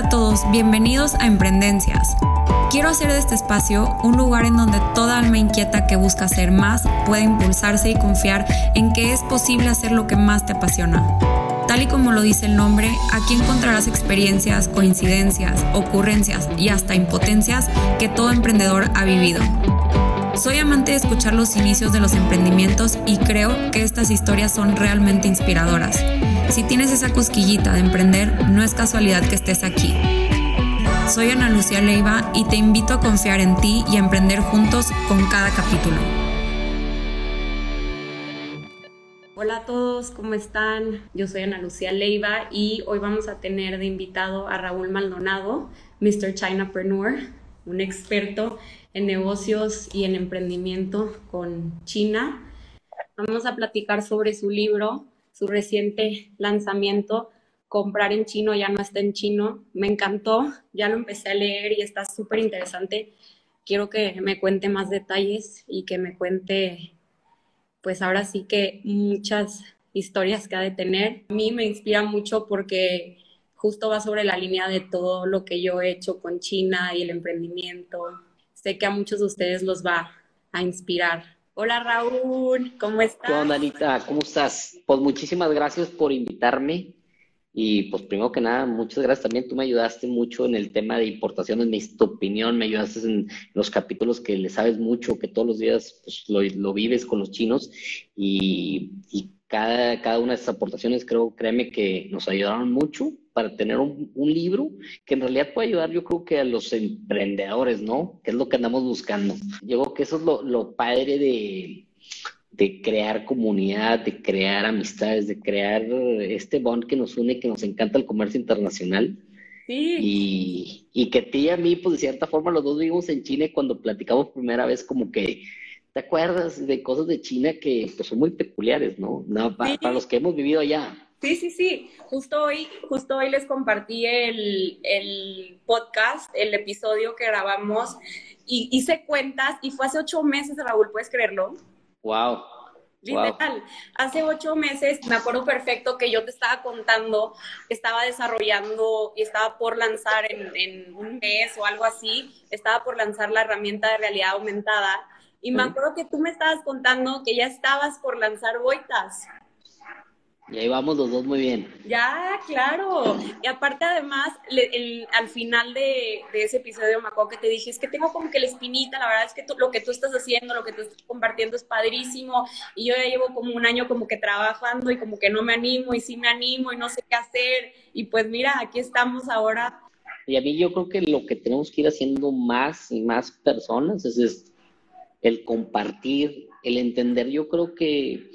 A todos, bienvenidos a Emprendencias. Quiero hacer de este espacio un lugar en donde toda alma inquieta que busca hacer más pueda impulsarse y confiar en que es posible hacer lo que más te apasiona. Tal y como lo dice el nombre, aquí encontrarás experiencias, coincidencias, ocurrencias y hasta impotencias que todo emprendedor ha vivido. Soy amante de escuchar los inicios de los emprendimientos y creo que estas historias son realmente inspiradoras. Si tienes esa cosquillita de emprender, no es casualidad que estés aquí. Soy Ana Lucía Leiva y te invito a confiar en ti y a emprender juntos con cada capítulo. Hola a todos, ¿cómo están? Yo soy Ana Lucía Leiva y hoy vamos a tener de invitado a Raúl Maldonado, Mr. Chinapreneur, un experto en negocios y en emprendimiento con China. Vamos a platicar sobre su libro su reciente lanzamiento, Comprar en chino ya no está en chino. Me encantó, ya lo empecé a leer y está súper interesante. Quiero que me cuente más detalles y que me cuente, pues ahora sí que muchas historias que ha de tener. A mí me inspira mucho porque justo va sobre la línea de todo lo que yo he hecho con China y el emprendimiento. Sé que a muchos de ustedes los va a inspirar. Hola Raúl, ¿cómo estás? Hola Anita, ¿cómo estás? Pues muchísimas gracias por invitarme. Y pues primero que nada, muchas gracias también. Tú me ayudaste mucho en el tema de importaciones, me tu opinión, me ayudaste en los capítulos que le sabes mucho, que todos los días pues, lo, vives con los chinos. Y, cada, cada una de estas aportaciones creo, créeme que nos ayudaron mucho para tener un, libro que en realidad puede ayudar, yo creo que a los emprendedores, ¿no? Que es lo que andamos buscando. Yo creo que eso es lo, padre de, de crear comunidad, de crear amistades, de crear este bond que nos une, que nos encanta el comercio internacional. Sí. Y, y que a ti y a mí, pues de cierta forma, los dos vivimos en China y cuando platicamos primera vez, como que, ¿te acuerdas de cosas de China que pues, son muy peculiares, ¿no? no para los que hemos vivido allá. Sí, sí, sí. Justo hoy, justo hoy les compartí el, podcast, el episodio que grabamos y hice cuentas y fue hace ocho meses, Raúl, ¿puedes creerlo? Wow. Literal, hace ocho meses me acuerdo perfecto que yo te estaba contando que estaba desarrollando y estaba por lanzar en, en un mes o algo así, estaba por lanzar la herramienta de realidad aumentada y me acuerdo que tú me estabas contando que ya estabas por lanzar Boitas. Y ahí vamos los dos muy bien. Ya, claro. Y aparte, además, al final de, ese episodio me acuerdo que te dije, es que tengo como que la espinita, la verdad es que lo que tú estás haciendo, lo que tú estás compartiendo es padrísimo. Y yo ya llevo como un año como que trabajando y como que no me animo y sí me animo y no sé qué hacer. Y pues mira, aquí estamos ahora. Y a mí yo creo que lo que tenemos que ir haciendo más y más personas es el compartir, el entender. Yo creo que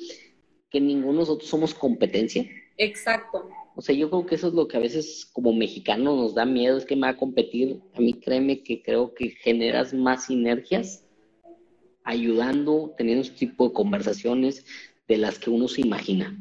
que ninguno de nosotros somos competencia. Exacto. O sea, yo creo que eso es lo que a veces como mexicano nos da miedo, es que me va a competir. A mí créeme que creo que generas más sinergias ayudando, teniendo este tipo de conversaciones de las que uno se imagina.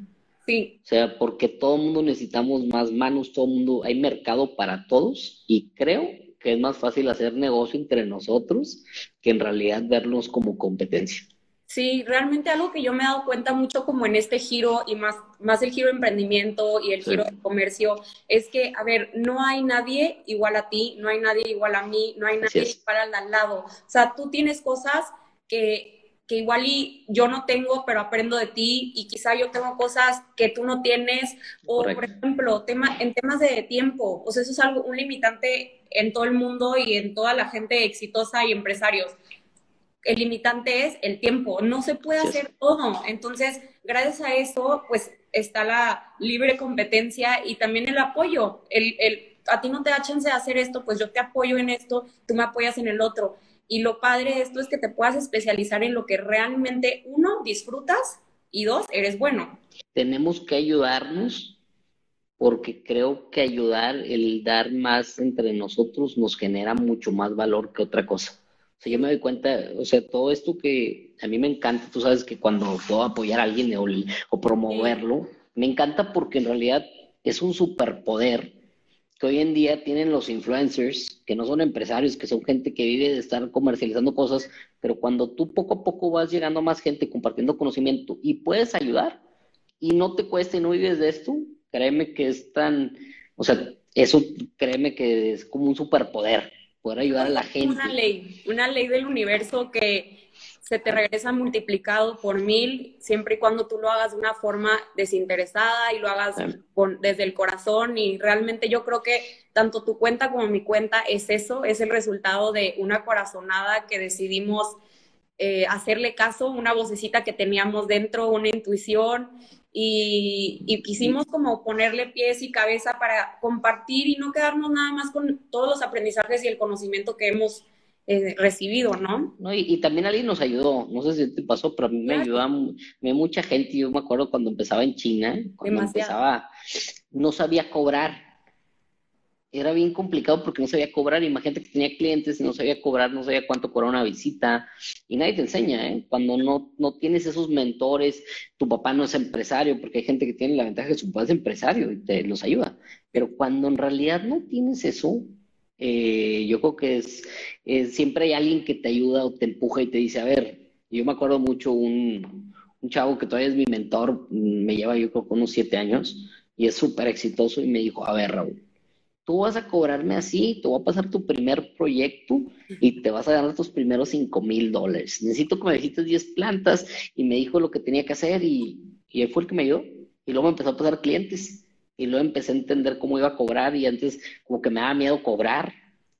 Sí. O sea, porque todo el mundo necesitamos más manos, todo el mundo, hay mercado para todos y creo que es más fácil hacer negocio entre nosotros que en realidad vernos como competencia. Sí, realmente algo que yo me he dado cuenta mucho como en este giro y más, más el giro de emprendimiento y el giro de comercio, es que, a ver, no hay nadie igual a ti, no hay nadie igual a mí, no hay nadie igual al lado. O sea, tú tienes cosas que, que igual y yo no tengo, pero aprendo de ti y quizá yo tengo cosas que tú no tienes. O, por ejemplo, tema, en temas de tiempo, o sea, eso es algo, un limitante en todo el mundo y en toda la gente exitosa y empresarios el limitante es el tiempo, no se puede hacer todo. Entonces, gracias a eso, pues está la libre competencia y también el apoyo. El, el, a ti no te da chance de hacer esto, pues yo te apoyo en esto, tú me apoyas en el otro. Y lo padre de esto es que te puedas especializar en lo que realmente, uno, disfrutas y dos, eres bueno. Tenemos que ayudarnos porque creo que ayudar, el dar más entre nosotros nos genera mucho más valor que otra cosa. O sea, yo me doy cuenta, o sea, todo esto que a mí me encanta, tú sabes que cuando puedo apoyar a alguien o, promoverlo, me encanta porque en realidad es un superpoder que hoy en día tienen los influencers, que no son empresarios, que son gente que vive de estar comercializando cosas, pero cuando tú poco a poco vas llegando a más gente compartiendo conocimiento y puedes ayudar y no te cuesta y no vives de esto, créeme que es tan, o sea, eso créeme que es como un superpoder, poder ayudar a la gente. Una ley, una ley del universo que se te regresa multiplicado por mil, siempre y cuando tú lo hagas de una forma desinteresada y lo hagas con, desde el corazón. Y realmente yo creo que tanto tu cuenta como mi cuenta es eso, es el resultado de una corazonada que decidimos eh, hacerle caso, una vocecita que teníamos dentro, una intuición. Y, y, quisimos como ponerle pies y cabeza para compartir y no quedarnos nada más con todos los aprendizajes y el conocimiento que hemos eh, recibido, ¿no? no y, también alguien nos ayudó, no sé si te pasó, pero a mí me ayudó me mucha gente, yo me acuerdo cuando empezaba en China, cuando empezaba, no sabía cobrar. Era bien complicado porque no sabía cobrar. Imagínate que tenía clientes y no sabía cobrar, no sabía cuánto cobrar una visita. Y nadie te enseña, ¿eh? Cuando no, no tienes esos mentores, tu papá no es empresario, porque hay gente que tiene la ventaja de que su papá es empresario y te los ayuda. Pero cuando en realidad no tienes eso, eh, yo creo que es, siempre hay alguien que te ayuda o te empuja y te dice, a ver, yo me acuerdo mucho un, un chavo que todavía es mi mentor, me lleva yo creo que unos siete años y es súper exitoso y me dijo, a ver Raúl, tú vas a cobrarme así, te voy a pasar tu primer proyecto y te vas a ganar tus primeros cinco mil dólares. Necesito que me dijiste 10 plantas y me dijo lo que tenía que hacer y, y él fue el que me ayudó. Y luego me empezó a pasar clientes y luego empecé a entender cómo iba a cobrar y antes como que me daba miedo cobrar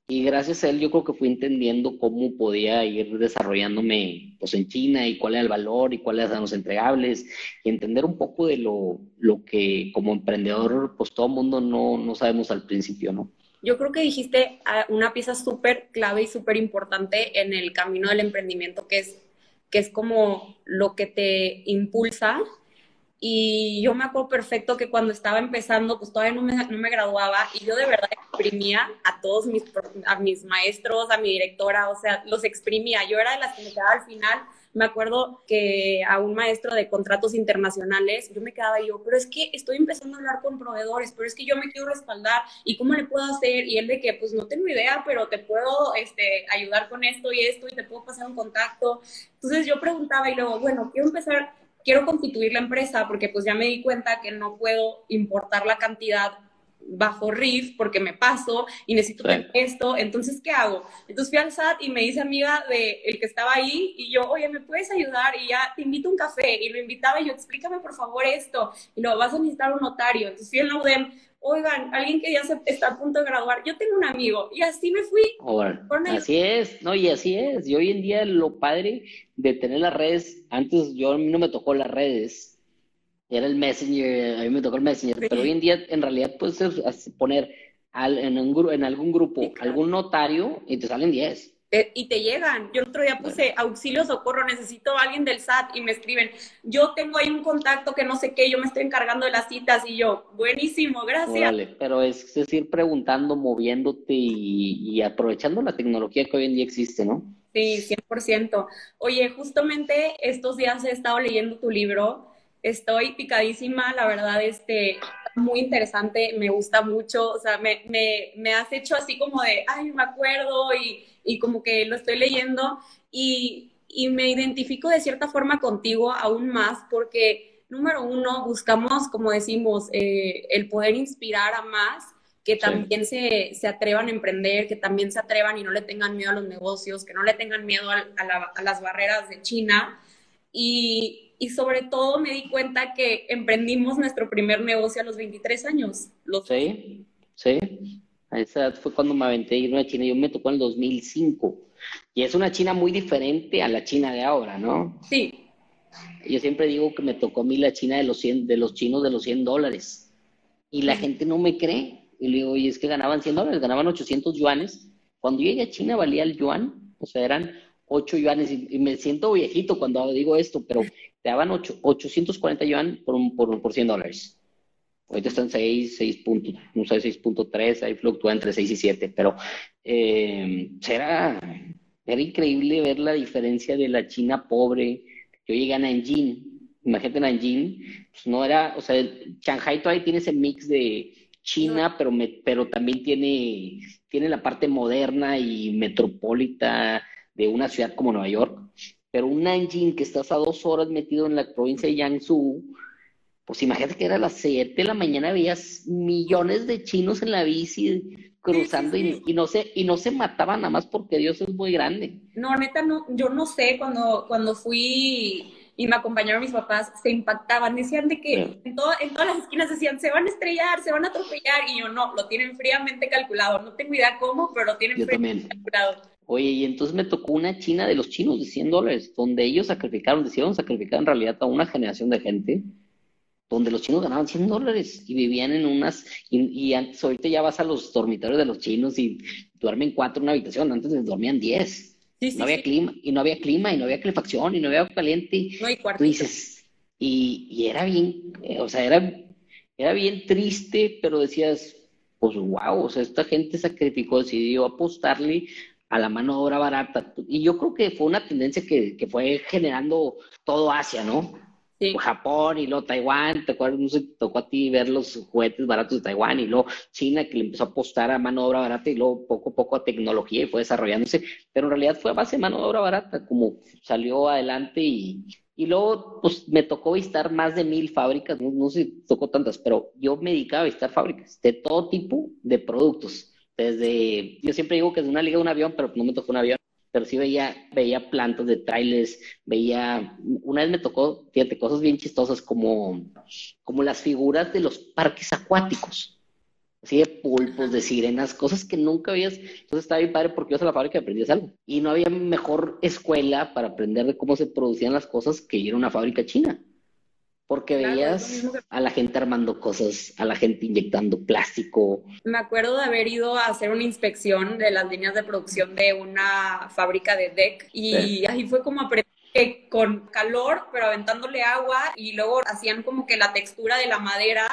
y gracias a él yo creo que fui entendiendo cómo podía ir desarrollándome pues en China y cuál era el valor y cuáles eran los entregables y entender un poco de lo, lo que como emprendedor pues todo mundo no, no sabemos al principio, ¿no? Yo creo que dijiste ah, una pieza súper clave y súper importante en el camino del emprendimiento que es, que es como lo que te impulsa y yo me acuerdo perfecto que cuando estaba empezando, pues todavía no me, no me graduaba y yo de verdad exprimía a todos mis, a mis maestros, a mi directora, o sea, los exprimía. Yo era de las que me quedaba al final. Me acuerdo que a un maestro de contratos internacionales, yo me quedaba y yo, pero es que estoy empezando a hablar con proveedores, pero es que yo me quiero respaldar y cómo le puedo hacer. Y él de que, pues no tengo idea, pero te puedo este, ayudar con esto y esto y te puedo pasar un contacto. Entonces yo preguntaba y luego, bueno, quiero empezar quiero constituir la empresa porque pues ya me di cuenta que no puedo importar la cantidad bajo RIF porque me paso y necesito esto, entonces ¿qué hago? Entonces fui al SAT y me dice amiga de el que estaba ahí y yo, oye, ¿me puedes ayudar? Y ya te invito a un café y lo invitaba y yo, explícame por favor esto y lo vas a necesitar un notario. Entonces fui al UDEM oigan, alguien que ya se está a punto de graduar, yo tengo un amigo y así me fui. así es, no, y así es. Y hoy en día lo padre de tener las redes, antes yo a mí no me tocó las redes, era el Messenger, a mí me tocó el Messenger, pero hoy en día en realidad puedes poner en, un, en algún grupo algún notario y te salen 10 y te llegan. Yo el otro día puse auxilio, socorro, necesito a alguien del SAT y me escriben, yo tengo ahí un contacto que no sé qué, yo me estoy encargando de las citas y yo, buenísimo, gracias. Vale, pero es, decir, preguntando, moviéndote y, aprovechando la tecnología que hoy en día existe, ¿no? Sí, 100%. Oye, justamente estos días he estado leyendo tu libro, estoy picadísima, la verdad, este, muy interesante, me gusta mucho, o sea, me, me, me has hecho así como de, ay, me acuerdo y y como que lo estoy leyendo y, y me identifico de cierta forma contigo aún más porque, número uno, buscamos, como decimos, eh, el poder inspirar a más que también se, se, atrevan a emprender, que también se atrevan y no le tengan miedo a los negocios, que no le tengan miedo a, a, las barreras de China. Y, y, sobre todo me di cuenta que emprendimos nuestro primer negocio a los 23 años. Los sí, sí. A esa edad fue cuando me aventé a irme a China. Yo me tocó en el 2005. Y es una China muy diferente a la China de ahora, ¿no? Sí. Yo siempre digo que me tocó a mí la China de los, 100, de los chinos de los 100 dólares. Y la gente no me cree. Y le digo, oye, es que ganaban 100 dólares, ganaban 800 yuanes. Cuando llegué a China valía el yuan, o sea, eran 8 yuanes. Y, me siento viejito cuando digo esto, pero te daban 8, 840 yuan por, por, por 100 dólares. Ahorita están 6, 6 puntos, no sé, 6.3, ahí fluctúa entre 6 y 7, pero eh, era, era increíble ver la diferencia de la China pobre. Yo llegué a Nanjing, imagínate Nanjing, pues no era, o sea, Shanghai todavía tiene ese mix de China, pero, me, pero también tiene, tiene la parte moderna y metropolita de una ciudad como Nueva York. Pero un Nanjing que estás a dos horas metido en la provincia de Jiangsu, pues imagínate que era a las 7 de la mañana, veías millones de chinos en la bici cruzando Y, no se, y no se mataban nada más porque Dios es muy grande. No, neta, no, yo no sé, cuando, cuando fui y me acompañaron mis papás, se impactaban, decían de que en, en todas las esquinas decían, se van a estrellar, se van a atropellar, y yo no, lo tienen fríamente calculado, no tengo idea cómo, pero lo tienen fríamente calculado. Oye, y entonces me tocó una china de los chinos de 100 dólares, donde ellos sacrificaron, decidieron sacrificar en realidad a una generación de gente, donde los chinos ganaban 100 dólares y vivían en unas, y, antes, ahorita ya vas a los dormitorios de los chinos y duermen cuatro en una habitación, antes dormían 10 no había clima, y no había clima, y no había calefacción, y no había agua caliente. No hay cuarto. Tú dices, y, y, era bien, eh, o sea, era, era bien triste, pero decías, pues wow, o sea, esta gente sacrificó, decidió apostarle a la mano de obra barata. Y yo creo que fue una tendencia que, que fue generando todo Asia, ¿no? Japón y luego Taiwán, ¿te acuerdas? No sé, tocó a ti ver los juguetes baratos de Taiwán y luego China que le empezó a apostar a mano de obra barata y luego poco a poco a tecnología y fue desarrollándose, pero en realidad fue a base de mano de obra barata, como salió adelante y, y luego pues me tocó visitar más de mil fábricas, no, no sé tocó tantas, pero yo me dedicaba a visitar fábricas de todo tipo de productos. Desde, yo siempre digo que es una liga de un avión, pero no me tocó un avión pero sí veía, veía plantas de trailers, veía, una vez me tocó, fíjate, cosas bien chistosas como, como las figuras de los parques acuáticos, así de pulpos, de sirenas, cosas que nunca veías. Entonces estaba bien padre porque ibas a la fábrica aprendías algo. Y no había mejor escuela para aprender de cómo se producían las cosas que ir a una fábrica china. Porque veías a la gente armando cosas, a la gente inyectando plástico. Me acuerdo de haber ido a hacer una inspección de las líneas de producción de una fábrica de deck y ahí fue como aprendí que con calor, pero aventándole agua y luego hacían como que la textura de la madera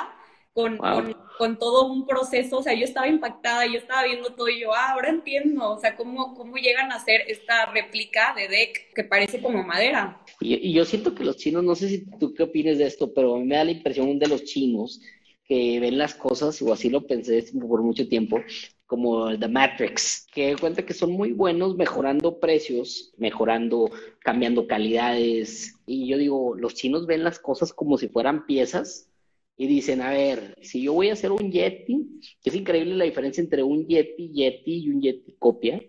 con, con, todo un proceso, o sea, yo estaba impactada, yo estaba viendo todo y yo, ah, ahora entiendo, o sea, cómo, cómo llegan a hacer esta réplica de deck que parece como madera. Y, yo siento que los chinos, no sé si tú qué opinas de esto, pero a mí me da la impresión de los chinos que ven las cosas, o así lo pensé por mucho tiempo, como The Matrix, que cuenta que son muy buenos mejorando precios, mejorando, cambiando calidades. Y yo digo, los chinos ven las cosas como si fueran piezas y dicen, a ver, si yo voy a hacer un Yeti, es increíble la diferencia entre un Yeti Yeti y un Yeti copia,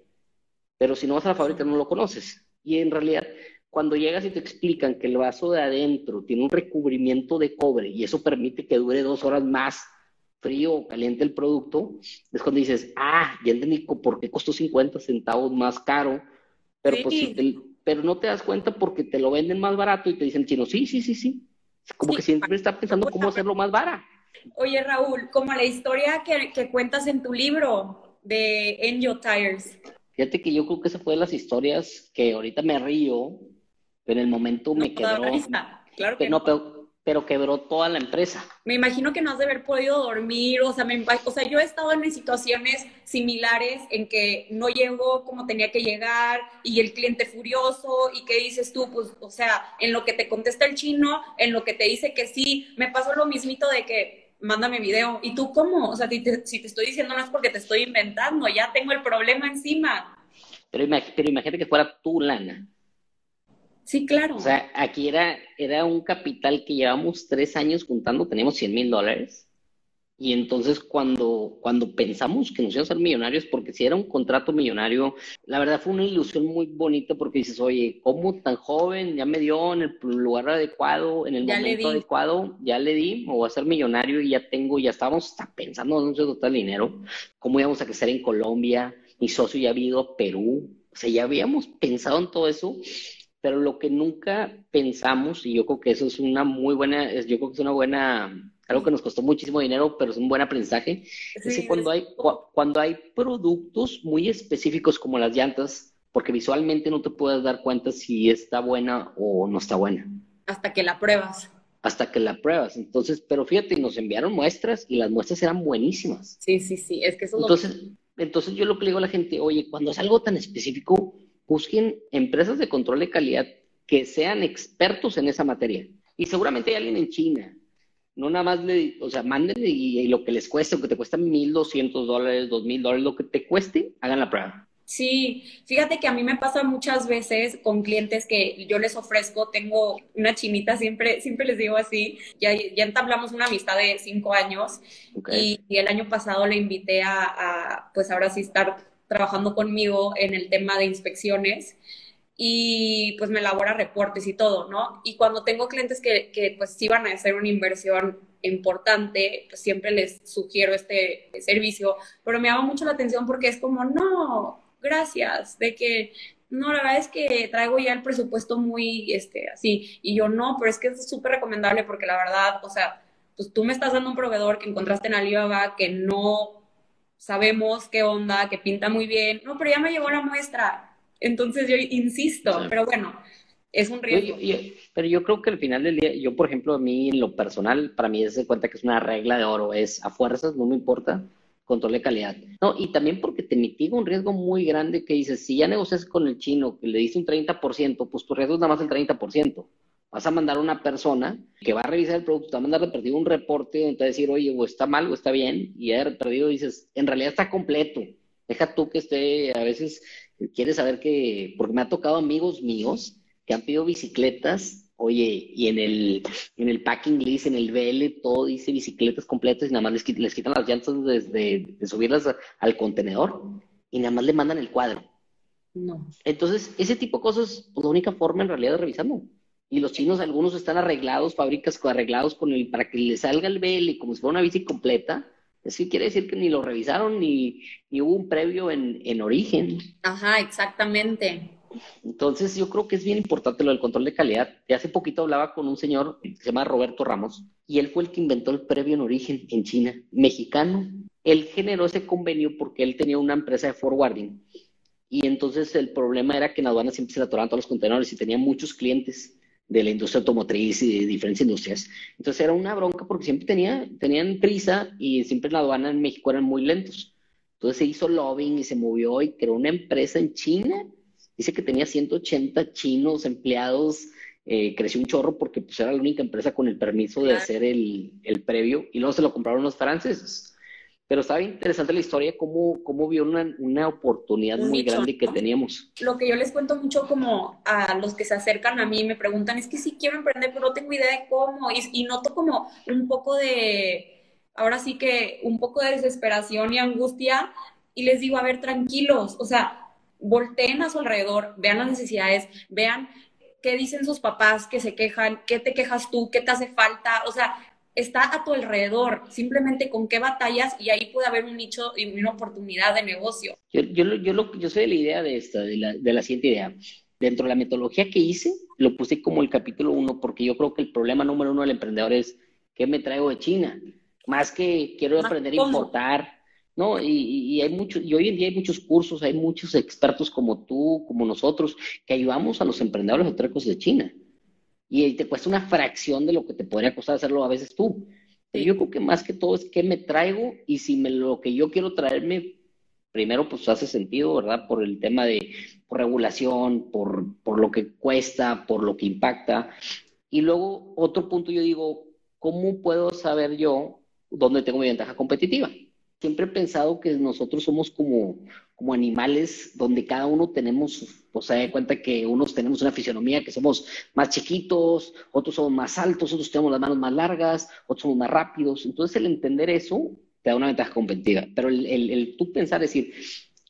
pero si no vas a la fábrica no lo conoces. Y en realidad, cuando llegas y te explican que el vaso de adentro tiene un recubrimiento de cobre y eso permite que dure dos horas más frío o caliente el producto, es cuando dices, ah, ya entendí por qué costó 50 centavos más caro, pero, pues, pero no te das cuenta porque te lo venden más barato y te dicen chino, sí, sí, sí, sí, como que siempre está pensando cómo hacerlo más vara. Oye, Raúl, como la historia que, que cuentas en tu libro de Angel Tires. Fíjate que yo creo que esa fue de las historias que ahorita me río, pero en el momento me quedó. Claro que no, no. Pero, pero quebró toda la empresa. Me imagino que no has de haber podido dormir, o sea, me, o sea, yo he estado en situaciones similares en que no llego como tenía que llegar y el cliente furioso y qué dices tú, pues, o sea, en lo que te contesta el chino, en lo que te dice que sí, me pasó lo mismito de que mándame video. ¿Y tú cómo? O sea, si te, si te estoy diciendo no es porque te estoy inventando, ya tengo el problema encima. Pero, pero imagínate que fuera tu lana. Sí, claro. O sea, aquí era, era un capital que llevamos tres años juntando, teníamos 100 mil dólares. Y entonces cuando, cuando pensamos que nos íbamos a ser millonarios, porque si era un contrato millonario, la verdad fue una ilusión muy bonita porque dices, oye, ¿cómo tan joven? Ya me dio en el lugar adecuado, en el momento adecuado, ya le di, me voy a ser millonario y ya tengo, ya estábamos pensando en un total dinero, cómo íbamos a crecer en Colombia, mi socio ya había ido a Perú, o sea, ya habíamos pensado en todo eso pero lo que nunca pensamos, y yo creo que eso es una muy buena, yo creo que es una buena, algo que nos costó muchísimo dinero, pero es un buen aprendizaje, es que cuando hay, cuando hay productos muy específicos como las llantas, porque visualmente no te puedes dar cuenta si está buena o no está buena. Hasta que la pruebas. Hasta que la pruebas. Entonces, pero fíjate, nos enviaron muestras y las muestras eran buenísimas. Sí, sí, sí, es que eso entonces, Entonces yo lo que le digo a la gente, oye, cuando es algo tan específico, busquen empresas de control de calidad que sean expertos en esa materia. Y seguramente hay alguien en China. No nada más le, o sea, mándenle y, lo que les cueste, aunque te cuesta 1.200 dólares, 2.000 dólares, lo que te cueste, hagan la prueba. Sí, fíjate que a mí me pasa muchas veces con clientes que yo les ofrezco, tengo una chinita, siempre, siempre les digo así, ya, ya entablamos una amistad de cinco años y, el año pasado le invité a, a, pues ahora sí estar trabajando conmigo en el tema de inspecciones y pues me elabora reportes y todo, ¿no? Y cuando tengo clientes que, que pues sí van a hacer una inversión importante, pues siempre les sugiero este servicio, pero me llama mucho la atención porque es como, no, gracias, de que no, la verdad es que traigo ya el presupuesto muy, este, así, y yo no, pero es que es súper recomendable porque la verdad, o sea, pues tú me estás dando un proveedor que encontraste en Alibaba que no sabemos qué onda, que pinta muy bien, no, pero ya me llegó la muestra, entonces yo insisto, pero bueno, es un riesgo. pero yo creo que al final del día, yo por ejemplo, a mí en lo personal, para mí es de cuenta que es una regla de oro, es a fuerzas, no me importa, control de calidad. No, y también porque te mitiga un riesgo muy grande que dices, si ya negocias con el chino que le dice un 30%, pues tu riesgo es nada más el 30%. Vas a mandar a una persona que va a revisar el producto, te va a mandar de perdido un reporte donde te va a decir, oye, o está mal o está bien, y de perdido dices, en realidad está completo. Deja tú que esté, a veces quieres saber que, porque me ha tocado amigos míos que han pedido bicicletas Oye, y en el, en el packing list, en el BL, todo dice bicicletas completas y nada más les, les quitan las llantas desde de subirlas al contenedor y nada más le mandan el cuadro. No. Entonces, ese tipo de cosas, pues, la única forma en realidad de revisarlo. Y los chinos, algunos están arreglados, fábricas arreglados con el, para que le salga el BL como si fuera una bici completa. Eso quiere decir que ni lo revisaron ni, ni hubo un previo en, en origen. Ajá, exactamente. Entonces, yo creo que es bien importante lo del control de calidad. Hace poquito hablaba con un señor que se llama Roberto Ramos y él fue el que inventó el previo en origen en China, mexicano. Él generó ese convenio porque él tenía una empresa de forwarding y entonces el problema era que en aduana siempre se le atoraban todos los contenedores y tenía muchos clientes de la industria automotriz y de diferentes industrias. Entonces era una bronca porque siempre tenía, tenían prisa y siempre en la aduana en México eran muy lentos. Entonces se hizo lobbying y se movió y creó una empresa en China Dice que tenía 180 chinos empleados, eh, creció un chorro porque pues, era la única empresa con el permiso de hacer el, previo y luego se lo compraron los franceses. Pero estaba interesante la historia, cómo, cómo vio una, una oportunidad muy grande que teníamos. Lo que yo les cuento mucho como a los que se acercan a mí me preguntan, es que sí quiero emprender, pero no tengo idea de cómo. Y, y noto como un poco de, ahora sí que un poco de desesperación y angustia. Y les digo, a ver, tranquilos, o sea, volteen a su alrededor, vean las necesidades, vean qué dicen sus papás que se quejan, qué te quejas tú, qué te hace falta, o sea, está a tu alrededor, simplemente con qué batallas y ahí puede haber un nicho y una oportunidad de negocio. Yo, yo, yo, yo soy de la idea de esta, de la, de la siguiente idea. Dentro de la metodología que hice, lo puse como el capítulo uno, porque yo creo que el problema número uno del emprendedor es, ¿qué me traigo de China? Más que quiero aprender a importar, ¿no? Y, hay mucho, y hoy en día hay muchos cursos, hay muchos expertos como tú, como nosotros, que ayudamos a los emprendedores a traer cosas de China. Y te cuesta una fracción de lo que te podría costar hacerlo a veces tú. Pero yo creo que más que todo es qué me traigo y si me, lo que yo quiero traerme, primero pues hace sentido, ¿verdad? Por el tema de regulación, por, por lo que cuesta, por lo que impacta. Y luego otro punto yo digo, ¿cómo puedo saber yo dónde tengo mi ventaja competitiva? siempre he pensado que nosotros somos como, como animales donde cada uno tenemos, o sea, de cuenta que unos tenemos una fisionomía que somos más chiquitos, otros somos más altos, otros tenemos las manos más largas, otros somos más rápidos. Entonces el entender eso te da una ventaja competitiva. Pero el, el tú pensar, decir,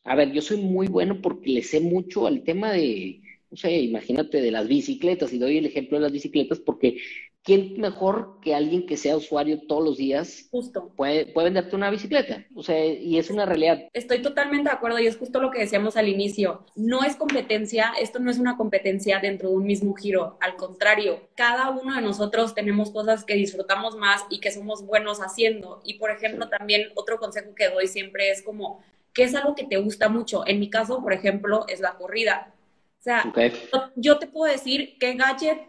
a ver, yo soy muy bueno porque le sé mucho al tema de, no sé, imagínate de las bicicletas, y doy el ejemplo de las bicicletas porque ¿quién mejor que alguien que sea usuario todos los días justo. Puede, puede venderte una bicicleta? O sea, y es una realidad. Estoy totalmente de acuerdo y es justo lo que decíamos al inicio. No es competencia, esto no es una competencia dentro de un mismo giro. Al contrario, cada uno de nosotros tenemos cosas que disfrutamos más y que somos buenos haciendo. Y por ejemplo, también otro consejo que doy siempre es como, ¿qué es algo que te gusta mucho? En mi caso, por ejemplo, es la corrida. O sea, yo te puedo decir qué gadget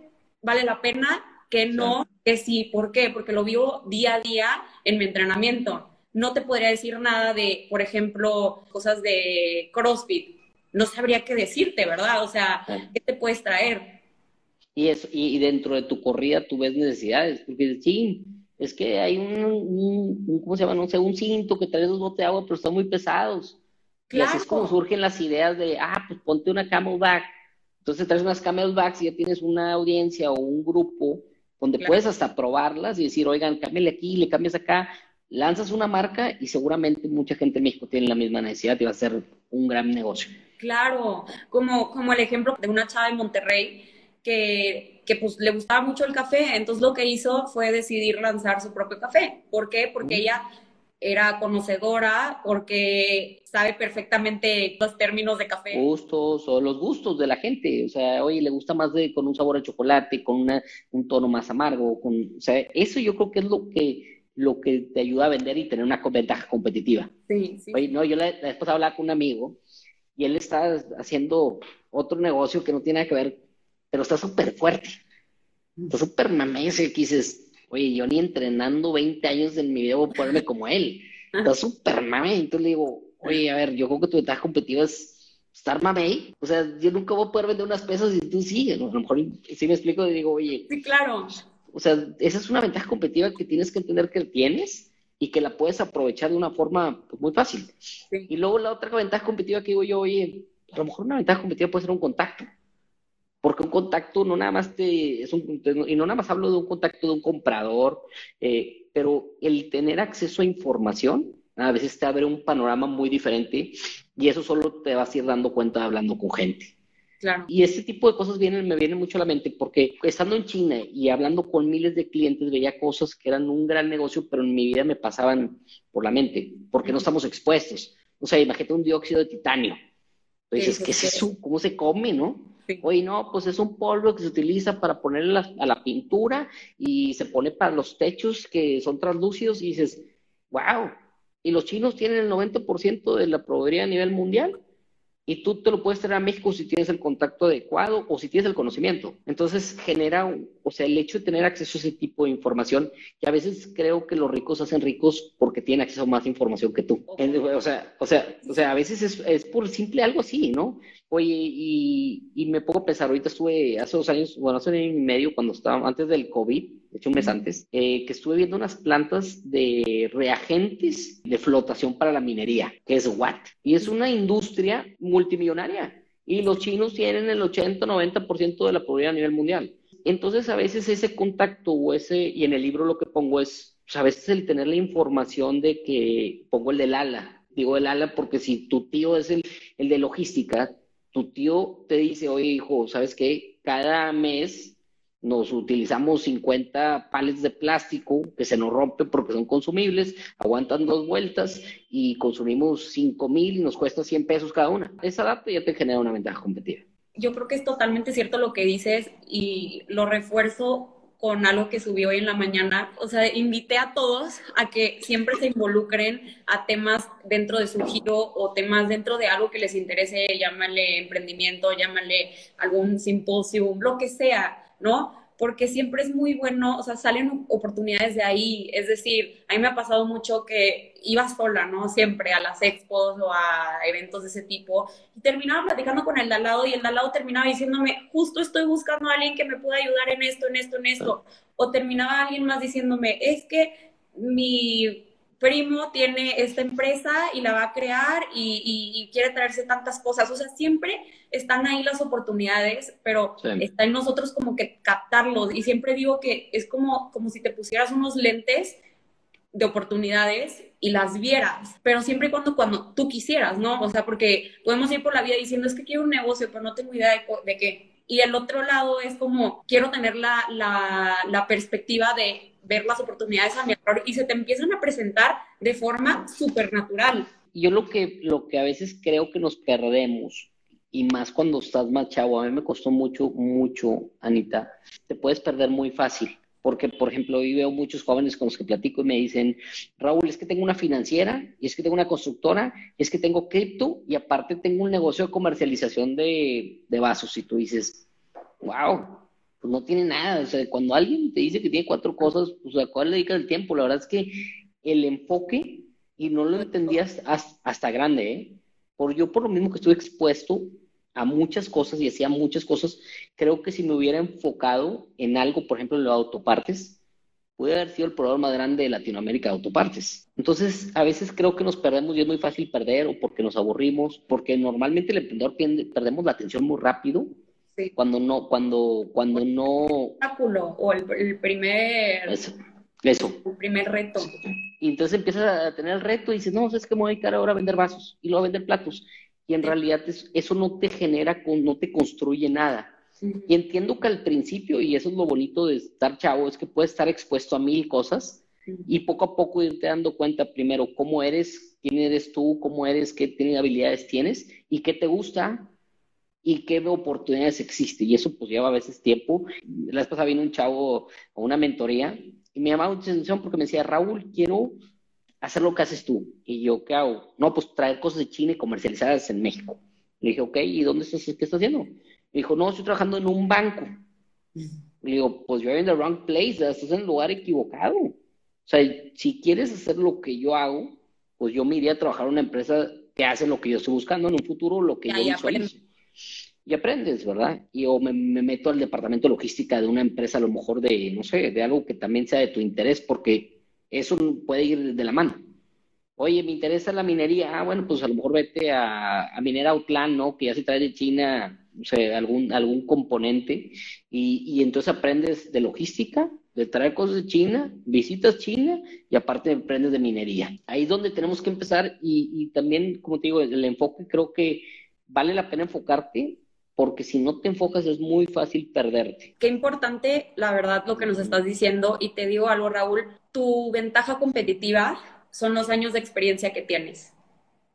vale la pena que no, que sí. ¿Por qué? Porque lo vivo día a día en mi entrenamiento. No te podría decir nada de, por ejemplo, cosas de CrossFit. No sabría qué decirte, ¿verdad? O sea, ¿qué te puedes traer? Y, eso, y, dentro de tu corrida tú ves necesidades, porque sí, es que hay un, ¿cómo se llama? No sé, un cinto que trae dos botes de agua, pero están muy pesados. Y así es como surgen las ideas de, ah, pues ponte una camelback. Entonces traes unas camelbacks y ya tienes una audiencia o un grupo donde puedes hasta probarlas y decir, oigan, cámbiale aquí, le cambias acá, lanzas una marca y seguramente mucha gente en México tiene la misma necesidad y va a ser un gran negocio. Claro, como, como el ejemplo de una chava en Monterrey que, que, pues le gustaba mucho el café, entonces lo que hizo fue decidir lanzar su propio café. ¿Por qué? Porque ella era conocedora, porque sabe perfectamente los términos de café. Gustos o los gustos de la gente, o sea, oye, le gusta más de con un sabor de chocolate, con una, un tono más amargo, con, o sea, eso yo creo que es lo que lo que te ayuda a vender y tener una ventaja competitiva. Sí, sí. Oye, no, yo la, la vez hablaba con un amigo y él está haciendo otro negocio que no tiene nada que ver pero está súper fuerte. Está súper mamese que dices, oye, yo ni entrenando 20 años en mi vida voy a ponerme como él. Está súper mame. Entonces le digo, oye, a ver, yo creo que tu ventaja competitiva es estar mamey. O sea, yo nunca voy a poder vender unas pesas y tú sí. A lo mejor si me explico y digo, oye. Sí, claro. O sea, esa es una ventaja competitiva que tienes que entender que tienes y que la puedes aprovechar de una forma pues, muy fácil. Y luego la otra ventaja competitiva que digo yo, oye, a lo mejor una ventaja competitiva puede ser un contacto. Porque un contacto no nada más te, es un, y no nada más hablo de un contacto de un comprador, eh, pero el tener acceso a información a veces te abre un panorama muy diferente y eso solo te vas a ir dando cuenta hablando con gente. Claro. Y este tipo de cosas vienen, me vienen mucho a la mente porque estando en China y hablando con miles de clientes veía cosas que eran un gran negocio, pero en mi vida me pasaban por la mente porque no estamos expuestos. O sea, imagínate un dióxido de titanio. Entonces, ¿qué es eso? ¿Cómo se come, no? Oye, no, pues es un polvo que se utiliza para ponerle a la pintura y se pone para los techos que son translúcidos y dices, wow, y los chinos tienen el 90% de la proveeduría a nivel mundial y tú te lo puedes traer a México si tienes el contacto adecuado o si tienes el conocimiento. Entonces genera, o sea, el hecho de tener acceso a ese tipo de información, que a veces creo que los ricos hacen ricos porque tienen acceso a más información que tú. O sea, o sea, o sea a veces es, es por simple algo así, ¿no? Oye, y, y, me pongo a pensar, ahorita estuve hace dos años, bueno, hace un año y medio, cuando estaba, antes del COVID, de hecho un mes antes, eh, que estuve viendo unas plantas de reagentes de flotación para la minería, que es WAT. Y es una industria multimillonaria. Y los chinos tienen el 80-90% de la probabilidad a nivel mundial. Entonces, a veces ese contacto o ese, y en el libro lo que pongo es, pues, a veces el tener la información de que pongo el del ala, digo el ala porque si tu tío es el, el de logística, tu tío te dice, oye hijo, ¿sabes qué? Cada mes nos utilizamos 50 palets de plástico que se nos rompen porque son consumibles, aguantan dos vueltas y consumimos 5 mil y nos cuesta 100 pesos cada una. Esa data ya te genera una ventaja competitiva. Yo creo que es totalmente cierto lo que dices y lo refuerzo con algo que subió hoy en la mañana. O sea, invité a todos a que siempre se involucren a temas dentro de su giro o temas dentro de algo que les interese, llámale emprendimiento, llámale algún simposio, lo que sea, ¿no? porque siempre es muy bueno, o sea, salen oportunidades de ahí. Es decir, a mí me ha pasado mucho que iba sola, ¿no? Siempre a las expos o a eventos de ese tipo y terminaba platicando con el de al lado y el de al lado terminaba diciéndome, justo estoy buscando a alguien que me pueda ayudar en esto, en esto, en esto. O terminaba alguien más diciéndome, es que mi primo tiene esta empresa y la va a crear y, quiere traerse tantas cosas. O sea, siempre están ahí las oportunidades, pero está en nosotros como que captarlos. Y siempre digo que es como, como si te pusieras unos lentes de oportunidades y las vieras, pero siempre y cuando, cuando tú quisieras, ¿no? O sea, porque podemos ir por la vida diciendo, es que quiero un negocio, pero no tengo idea de, de qué. Y el otro lado es como, quiero tener la, la, la perspectiva de ver las oportunidades a mi error y se te empiezan a presentar de forma súper natural. Yo lo que, lo que a veces creo que nos perdemos, y más cuando estás más chavo, a mí me costó mucho, mucho, Anita, te puedes perder muy fácil. Porque, por ejemplo, hoy veo muchos jóvenes con los que platico y me dicen, Raúl, es que tengo una financiera, y es que tengo una constructora, y es que tengo cripto, y aparte tengo un negocio de comercialización de, de vasos. Y tú dices, wow, pues no tiene nada. O sea, cuando alguien te dice que tiene cuatro cosas, pues a cuál le dedicas el tiempo. La verdad es que el enfoque, y no lo entendías hasta, grande, ¿eh? Por yo, por lo mismo que estuve expuesto a muchas cosas y hacía muchas cosas, creo que si me hubiera enfocado en algo, por ejemplo, en los autopartes, puede haber sido el proveedor más grande de Latinoamérica de autopartes. Entonces, a veces creo que nos perdemos y es muy fácil perder o porque nos aburrimos, porque normalmente el emprendedor perdemos la atención muy rápido. Cuando no, cuando, cuando no. o el, primer. Eso. Eso. El primer reto. Y entonces empiezas a tener el reto y dices, no, es que me voy a dedicar ahora a vender vasos y luego a vender platos. Y en realidad eso no te genera, no te construye nada. Y entiendo que al principio, y eso es lo bonito de estar chavo, es que puedes estar expuesto a mil cosas y poco a poco irte dando cuenta primero cómo eres, quién eres tú, cómo eres, qué habilidades tienes y qué te gusta y qué oportunidades existen. Y eso pues lleva a veces tiempo. La vez pasada vino un chavo a una mentoría y me llamaba mucha atención porque me decía, Raúl, quiero hacer lo que haces tú. Y yo, ¿qué hago? No, pues traer cosas de China y comercializadas en México. Le dije, ok, ¿y dónde estás? ¿Qué estás haciendo? Me dijo, no, estoy trabajando en un banco. Le digo, pues you're in the wrong place, estás en el lugar equivocado. O sea, si quieres hacer lo que yo hago, pues yo me iría a trabajar en una empresa que hace lo que yo estoy buscando en un futuro, lo que yo visualizo. Y aprendes, ¿verdad? Y o me, meto al departamento de logística de una empresa, a lo mejor de, no sé, de algo que también sea de tu interés, porque eso puede ir de la mano. Oye, me interesa la minería. Ah, bueno, pues a lo mejor vete a, a Minera Outland, ¿no? Que ya se trae de China o sea, algún, algún componente y, y, entonces aprendes de logística, de traer cosas de China, visitas China y aparte aprendes de minería. Ahí es donde tenemos que empezar y, y también, como te digo, el enfoque creo que vale la pena enfocarte porque si no te enfocas es muy fácil perderte. Qué importante, la verdad, lo que nos estás diciendo y te digo algo, Raúl, tu ventaja competitiva son los años de experiencia que tienes.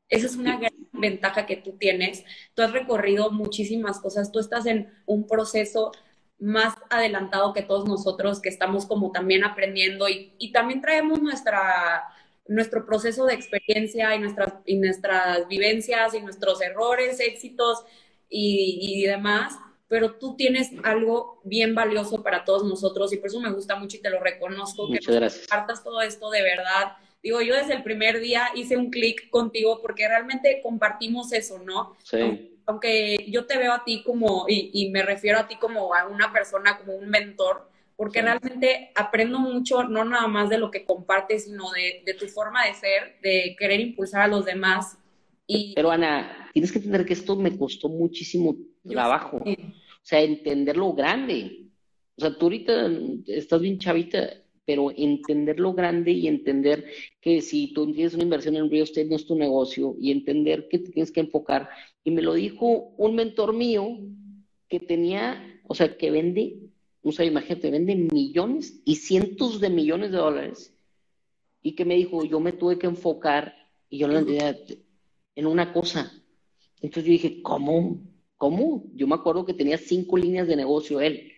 Esa es una gran ventaja que tú tienes. Tú has recorrido muchísimas cosas, tú estás en un proceso más adelantado que todos nosotros que estamos como también aprendiendo y, también traemos nuestra, nuestro proceso de experiencia y nuestras, y nuestras vivencias y nuestros errores, éxitos y, y demás, pero tú tienes algo bien valioso para todos nosotros y por eso me gusta mucho y te lo reconozco, Muchas que nos compartas todo esto de verdad Digo, yo desde el primer día hice un clic contigo porque realmente compartimos eso, ¿no? Sí. Aunque yo te veo a ti como, y, me refiero a ti como a una persona, como un mentor, porque realmente aprendo mucho, no nada más de lo que compartes, sino de, tu forma de ser, de querer impulsar a los demás. Y... Pero Ana, tienes que entender que esto me costó muchísimo trabajo. O sea, entender lo grande. O sea, tú ahorita estás bien chavita, pero entender lo grande y entender que si tú tienes una inversión en real estate no es tu negocio y entender que te tienes que enfocar. Y me lo dijo un mentor mío que tenía, o sea, que vende, o sea, imagínate, vende millones y cientos de millones de dólares y que me dijo, yo me tuve que enfocar y yo no entendía en una cosa. Entonces yo dije, ¿cómo? ¿Cómo? Yo me acuerdo que tenía cinco líneas de negocio él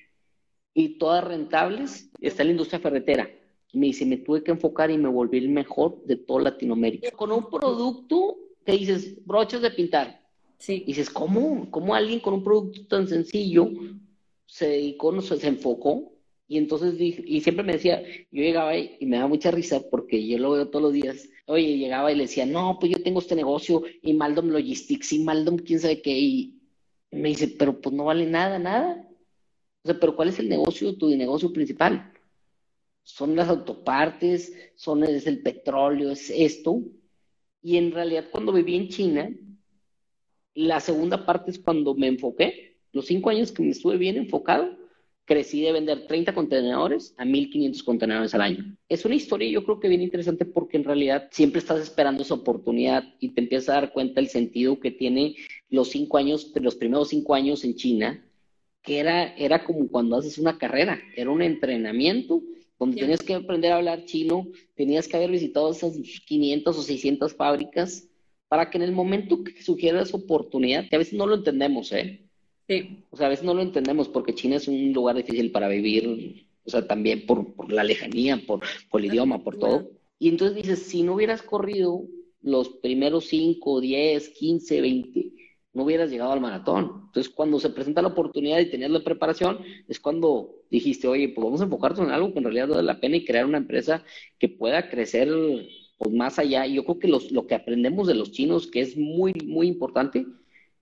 y todas rentables, está en la industria ferretera. Me dice, me tuve que enfocar y me volví el mejor de toda Latinoamérica. Con un producto que dices, broches de pintar. Sí. Y dices, ¿cómo? ¿Cómo alguien con un producto tan sencillo se dedicó, no, se, se enfocó? Y entonces dije, y siempre me decía, yo llegaba y me daba mucha risa porque yo lo veo todos los días. Oye, llegaba y le decía, no, pues yo tengo este negocio y Maldom Logistics y Maldom quién sabe qué. Y me dice, pero pues no vale nada, nada. O sea, pero ¿cuál es el negocio, tu negocio principal? Son las autopartes, son es el petróleo, es esto. Y en realidad cuando viví en China, la segunda parte es cuando me enfoqué. Los cinco años que me estuve bien enfocado, crecí de vender 30 contenedores a 1500 contenedores al año. Es una historia yo creo que bien interesante porque en realidad siempre estás esperando esa oportunidad y te empiezas a dar cuenta el sentido que tiene los cinco años, los primeros cinco años en China que era, era como cuando haces una carrera, era un entrenamiento donde tenías que aprender a hablar chino, tenías que haber visitado esas 500 o 600 fábricas para que en el momento que sugieras oportunidad, que a veces no lo entendemos, ¿eh? Sí. O sea, a veces no lo entendemos porque China es un lugar difícil para vivir, o sea, también por, por la lejanía, por, por el idioma, por todo. Y entonces dices, si no hubieras corrido los primeros 5, 10, 15, 20, no hubieras llegado al maratón. Entonces, cuando se presenta la oportunidad y tenías la preparación, es cuando dijiste, oye, pues vamos a enfocarnos en algo que en realidad vale la pena y crear una empresa que pueda crecer pues, más allá. Y yo creo que los, lo que aprendemos de los chinos, que es muy, muy importante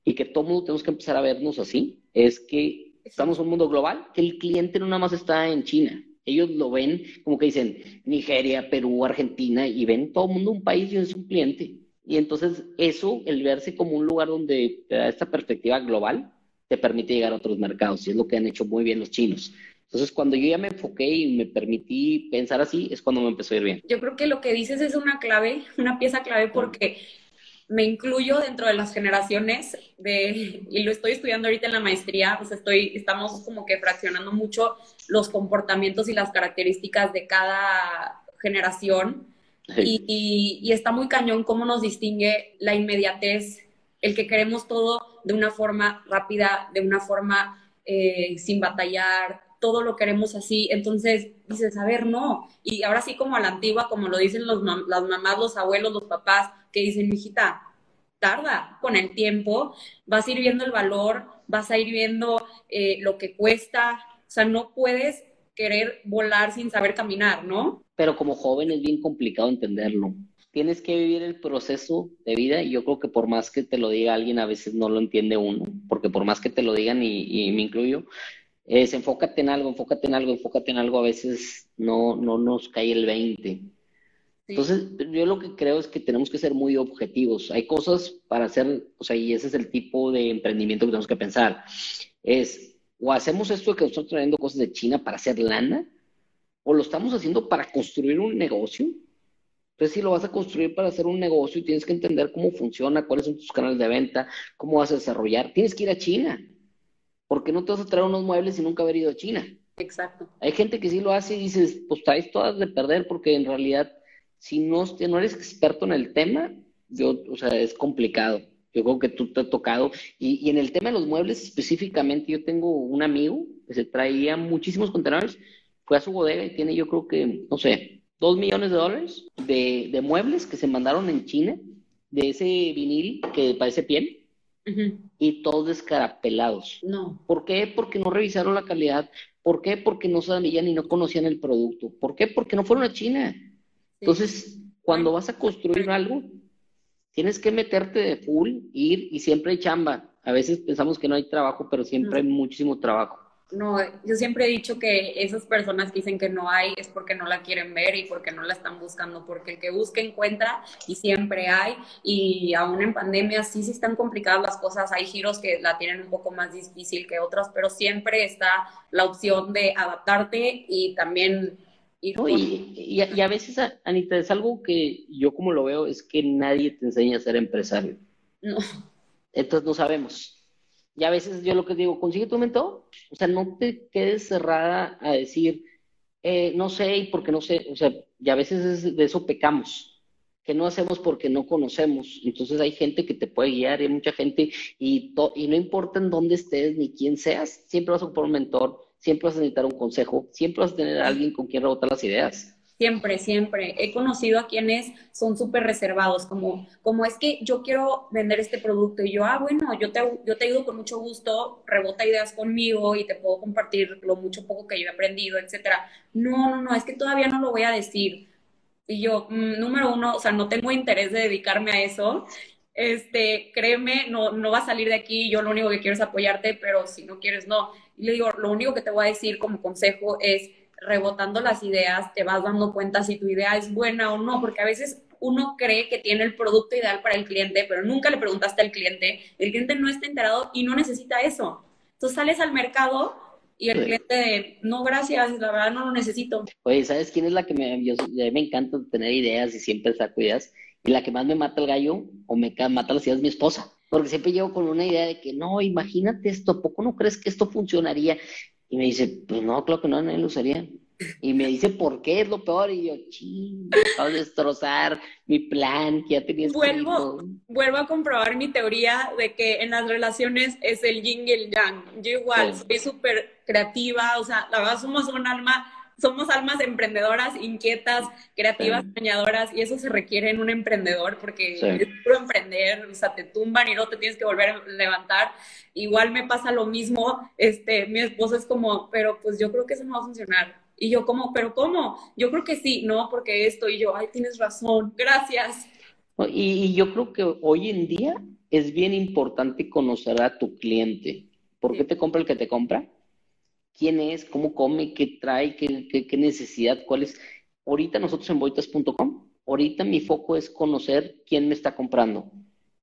y que todo mundo tenemos que empezar a vernos así, es que estamos en un mundo global, que el cliente no nada más está en China, Ellos lo ven como que dicen Nigeria, Perú, Argentina, y ven todo el mundo un país y es un cliente. Y entonces eso, el verse como un lugar donde te da esta perspectiva global, te permite llegar a otros mercados, y es lo que han hecho muy bien los chinos. Entonces, cuando yo ya me enfoqué y me permití pensar así, es cuando me empezó a ir bien. Yo creo que lo que dices es una clave, una pieza clave, porque me incluyo dentro de las generaciones de, y lo estoy estudiando ahorita en la maestría, pues estoy, estamos como que fraccionando mucho los comportamientos y las características de cada generación. Y, y, está muy cañón cómo nos distingue la inmediatez, el que queremos todo de una forma rápida, de una forma eh, sin batallar, todo lo queremos así. Entonces dices, a ver, no. Y ahora sí, como a la antigua, como lo dicen los las mamás, los abuelos, los papás, que dicen, hijita, tarda con el tiempo, vas a ir viendo el valor, vas a ir viendo eh, lo que cuesta. O sea, no puedes querer volar sin saber caminar, ¿no? Pero como joven es bien complicado entenderlo. Tienes que vivir el proceso de vida y yo creo que por más que te lo diga alguien, a veces no lo entiende uno, porque por más que te lo digan, y me incluyo, enfócate en algo, enfócate en algo, enfócate en algo, a veces no, no nos cae el 20. Entonces, yo lo que creo es que tenemos que ser muy objetivos. Hay cosas para hacer, o sea, y ese es el tipo de emprendimiento que tenemos que pensar. Es, o hacemos esto de que estamos trayendo cosas de China para hacer lana, o lo estamos haciendo para construir un negocio. Entonces, si lo vas a construir para hacer un negocio, tienes que entender cómo funciona, cuáles son tus canales de venta, cómo vas a desarrollar. Tienes que ir a China. ¿por qué no te vas a traer unos muebles sin nunca haber ido a China? Exacto. Hay gente que sí lo hace y dices, pues traes todas de perder porque en realidad, si no, no eres experto en el tema, yo, o sea, es complicado. Yo creo que tú te has tocado. Y, y en el tema de los muebles específicamente, yo tengo un amigo que se traía muchísimos contenedores, fue a su bodega y tiene yo creo que, no sé, dos millones de dólares de, de muebles que se mandaron en China, de ese vinil que parece piel y todos descarapelados. No. ¿Por qué? Porque no revisaron la calidad. ¿Por qué? Porque no sabían y no conocían el producto. ¿Por qué? Porque no fueron a China. Entonces, cuando vas a construir algo, tienes que meterte de full, ir y siempre hay chamba. A veces pensamos que no hay trabajo, pero siempre hay muchísimo trabajo no, yo siempre he dicho que esas personas que dicen que no hay es porque no la quieren ver y porque no la están buscando, porque el que busca encuentra y siempre hay. Y aún en pandemia sí, sí están complicadas las cosas, hay giros que la tienen un poco más difícil que otras, pero siempre está la opción de adaptarte y también ir. y, y, a, veces, Anita, es algo que yo como lo veo, es que nadie te enseña a ser empresario. No. Entonces no sabemos y a veces yo lo que digo, consigue tu mentor. O sea, no te quedes cerrada a decir, eh, no sé y porque no sé. O sea, y a veces de eso pecamos, que no hacemos porque no conocemos. Entonces hay gente que te puede guiar, y hay mucha gente, y, y no importa en dónde estés ni quién seas, siempre vas a ocupar un mentor, siempre vas a necesitar un consejo, siempre vas a tener alguien con quien rebotar las ideas. Siempre, siempre. He conocido a quienes son súper reservados, como, como es que yo quiero vender este producto y yo, ah, bueno, yo te, yo te ayudo con mucho gusto, rebota ideas conmigo y te puedo compartir lo mucho poco que yo he aprendido, etcétera. No, no, no, es que todavía no lo voy a decir. Y yo, mm, número uno, o sea, no tengo interés de dedicarme a eso. Este, créeme, no, no va a salir de aquí, yo lo único que quiero es apoyarte, pero si no quieres, no. Y le digo, lo único que te voy a decir como consejo es, rebotando las ideas, te vas dando cuenta si tu idea es buena o no, porque a veces uno cree que tiene el producto ideal para el cliente, pero nunca le preguntaste al cliente, el cliente no está enterado y no necesita eso. Entonces sales al mercado y el cliente de, no, gracias, la verdad no lo necesito. Oye, ¿sabes quién es la que me, yo, me encanta tener ideas y siempre saco ideas? Y la que más me mata el gallo o me mata las ideas es mi esposa. Porque siempre llego con una idea de que, no, imagínate esto, ¿poco no crees que esto funcionaría? Y me dice, pues no, claro que no, nadie lo usaría. Y me dice, ¿por qué es lo peor? Y yo, ching, a destrozar mi plan que ya tenía vuelvo, vuelvo a comprobar mi teoría de que en las relaciones es el yin y el yang. Yo igual, soy súper creativa, o sea, la verdad somos un alma somos almas emprendedoras, inquietas, creativas, soñadoras, y eso se requiere en un emprendedor, porque es puro emprender, o sea, te tumban y no te tienes que volver a levantar. Igual me pasa lo mismo, este, mi esposo es como, pero pues yo creo que eso no va a funcionar. Y yo como, pero ¿cómo? Yo creo que sí, no, porque esto, y yo, ay, tienes razón, gracias. Y, y yo creo que hoy en día es bien importante conocer a tu cliente. ¿Por qué te compra el que te compra? Quién es, cómo come, qué trae, qué, qué, necesidad, cuál es. Ahorita nosotros en boitas.com, ahorita mi foco es conocer quién me está comprando,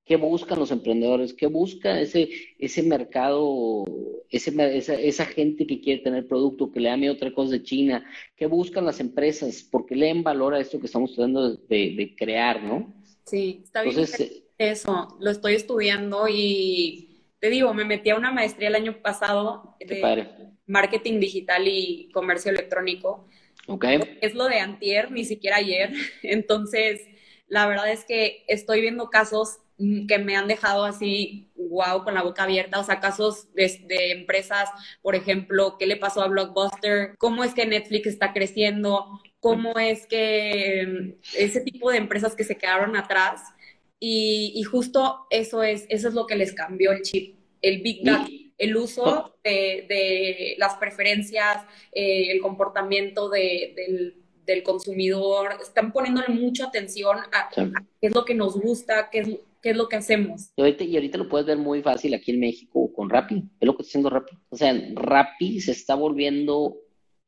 qué buscan los emprendedores, qué busca ese, ese mercado, ese, esa, esa, gente que quiere tener producto, que le da miedo otra cosa de China, qué buscan las empresas, porque leen valor a esto que estamos tratando de, de, crear, ¿no? Sí, está bien. Entonces, eso, lo estoy estudiando y te digo, me metí a una maestría el año pasado de marketing digital y comercio electrónico. Okay. Es lo de antier, ni siquiera ayer. Entonces, la verdad es que estoy viendo casos que me han dejado así, wow, con la boca abierta, o sea, casos de, de, empresas, por ejemplo, qué le pasó a Blockbuster, cómo es que Netflix está creciendo, cómo es que mm, ese tipo de empresas que se quedaron atrás y, justo eso es, eso es lo que les cambió el chip, el Big Data, el uso de, las preferencias, eh, el comportamiento del, consumidor. Están poniéndole mucha atención a, qué es lo que nos gusta, qué es, qué es lo que hacemos. Y ahorita, y ahorita, lo puedes ver muy fácil aquí en México con Rappi. Es lo que está haciendo Rappi. O sea, Rappi se está volviendo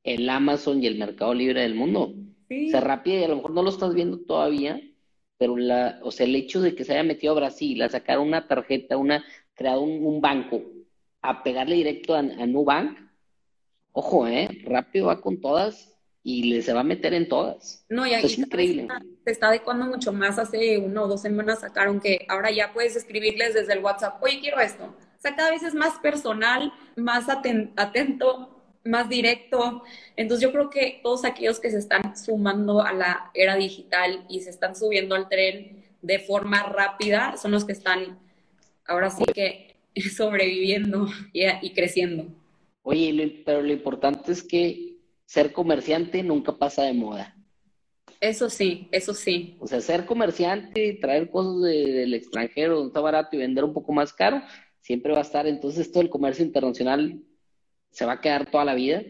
el Amazon y el Mercado Libre del mundo. O sea, Rappi a lo mejor no lo estás viendo todavía, pero la, o sea, el hecho de que se haya metido a Brasil, a sacar una tarjeta, una, creado un, banco, a pegarle directo a, a Nubank, ojo, eh, rápido va con todas y le se va a meter en todas. No, y es increíble. Se está adecuando mucho más. Hace una o dos semanas sacaron que ahora ya puedes escribirles desde el WhatsApp, oye, quiero esto. O sea, cada vez es más personal, más atento más directo. Entonces yo creo que todos aquellos que se están sumando a la era digital y se están subiendo al tren de forma rápida son los que están ahora sí que sobreviviendo y, creciendo. Oye, pero lo importante es que ser comerciante nunca pasa de moda. Eso sí, eso sí. O sea, ser comerciante, traer cosas del extranjero donde está barato y vender un poco más caro, siempre va a estar. Entonces, todo el comercio internacional se va a quedar toda la vida.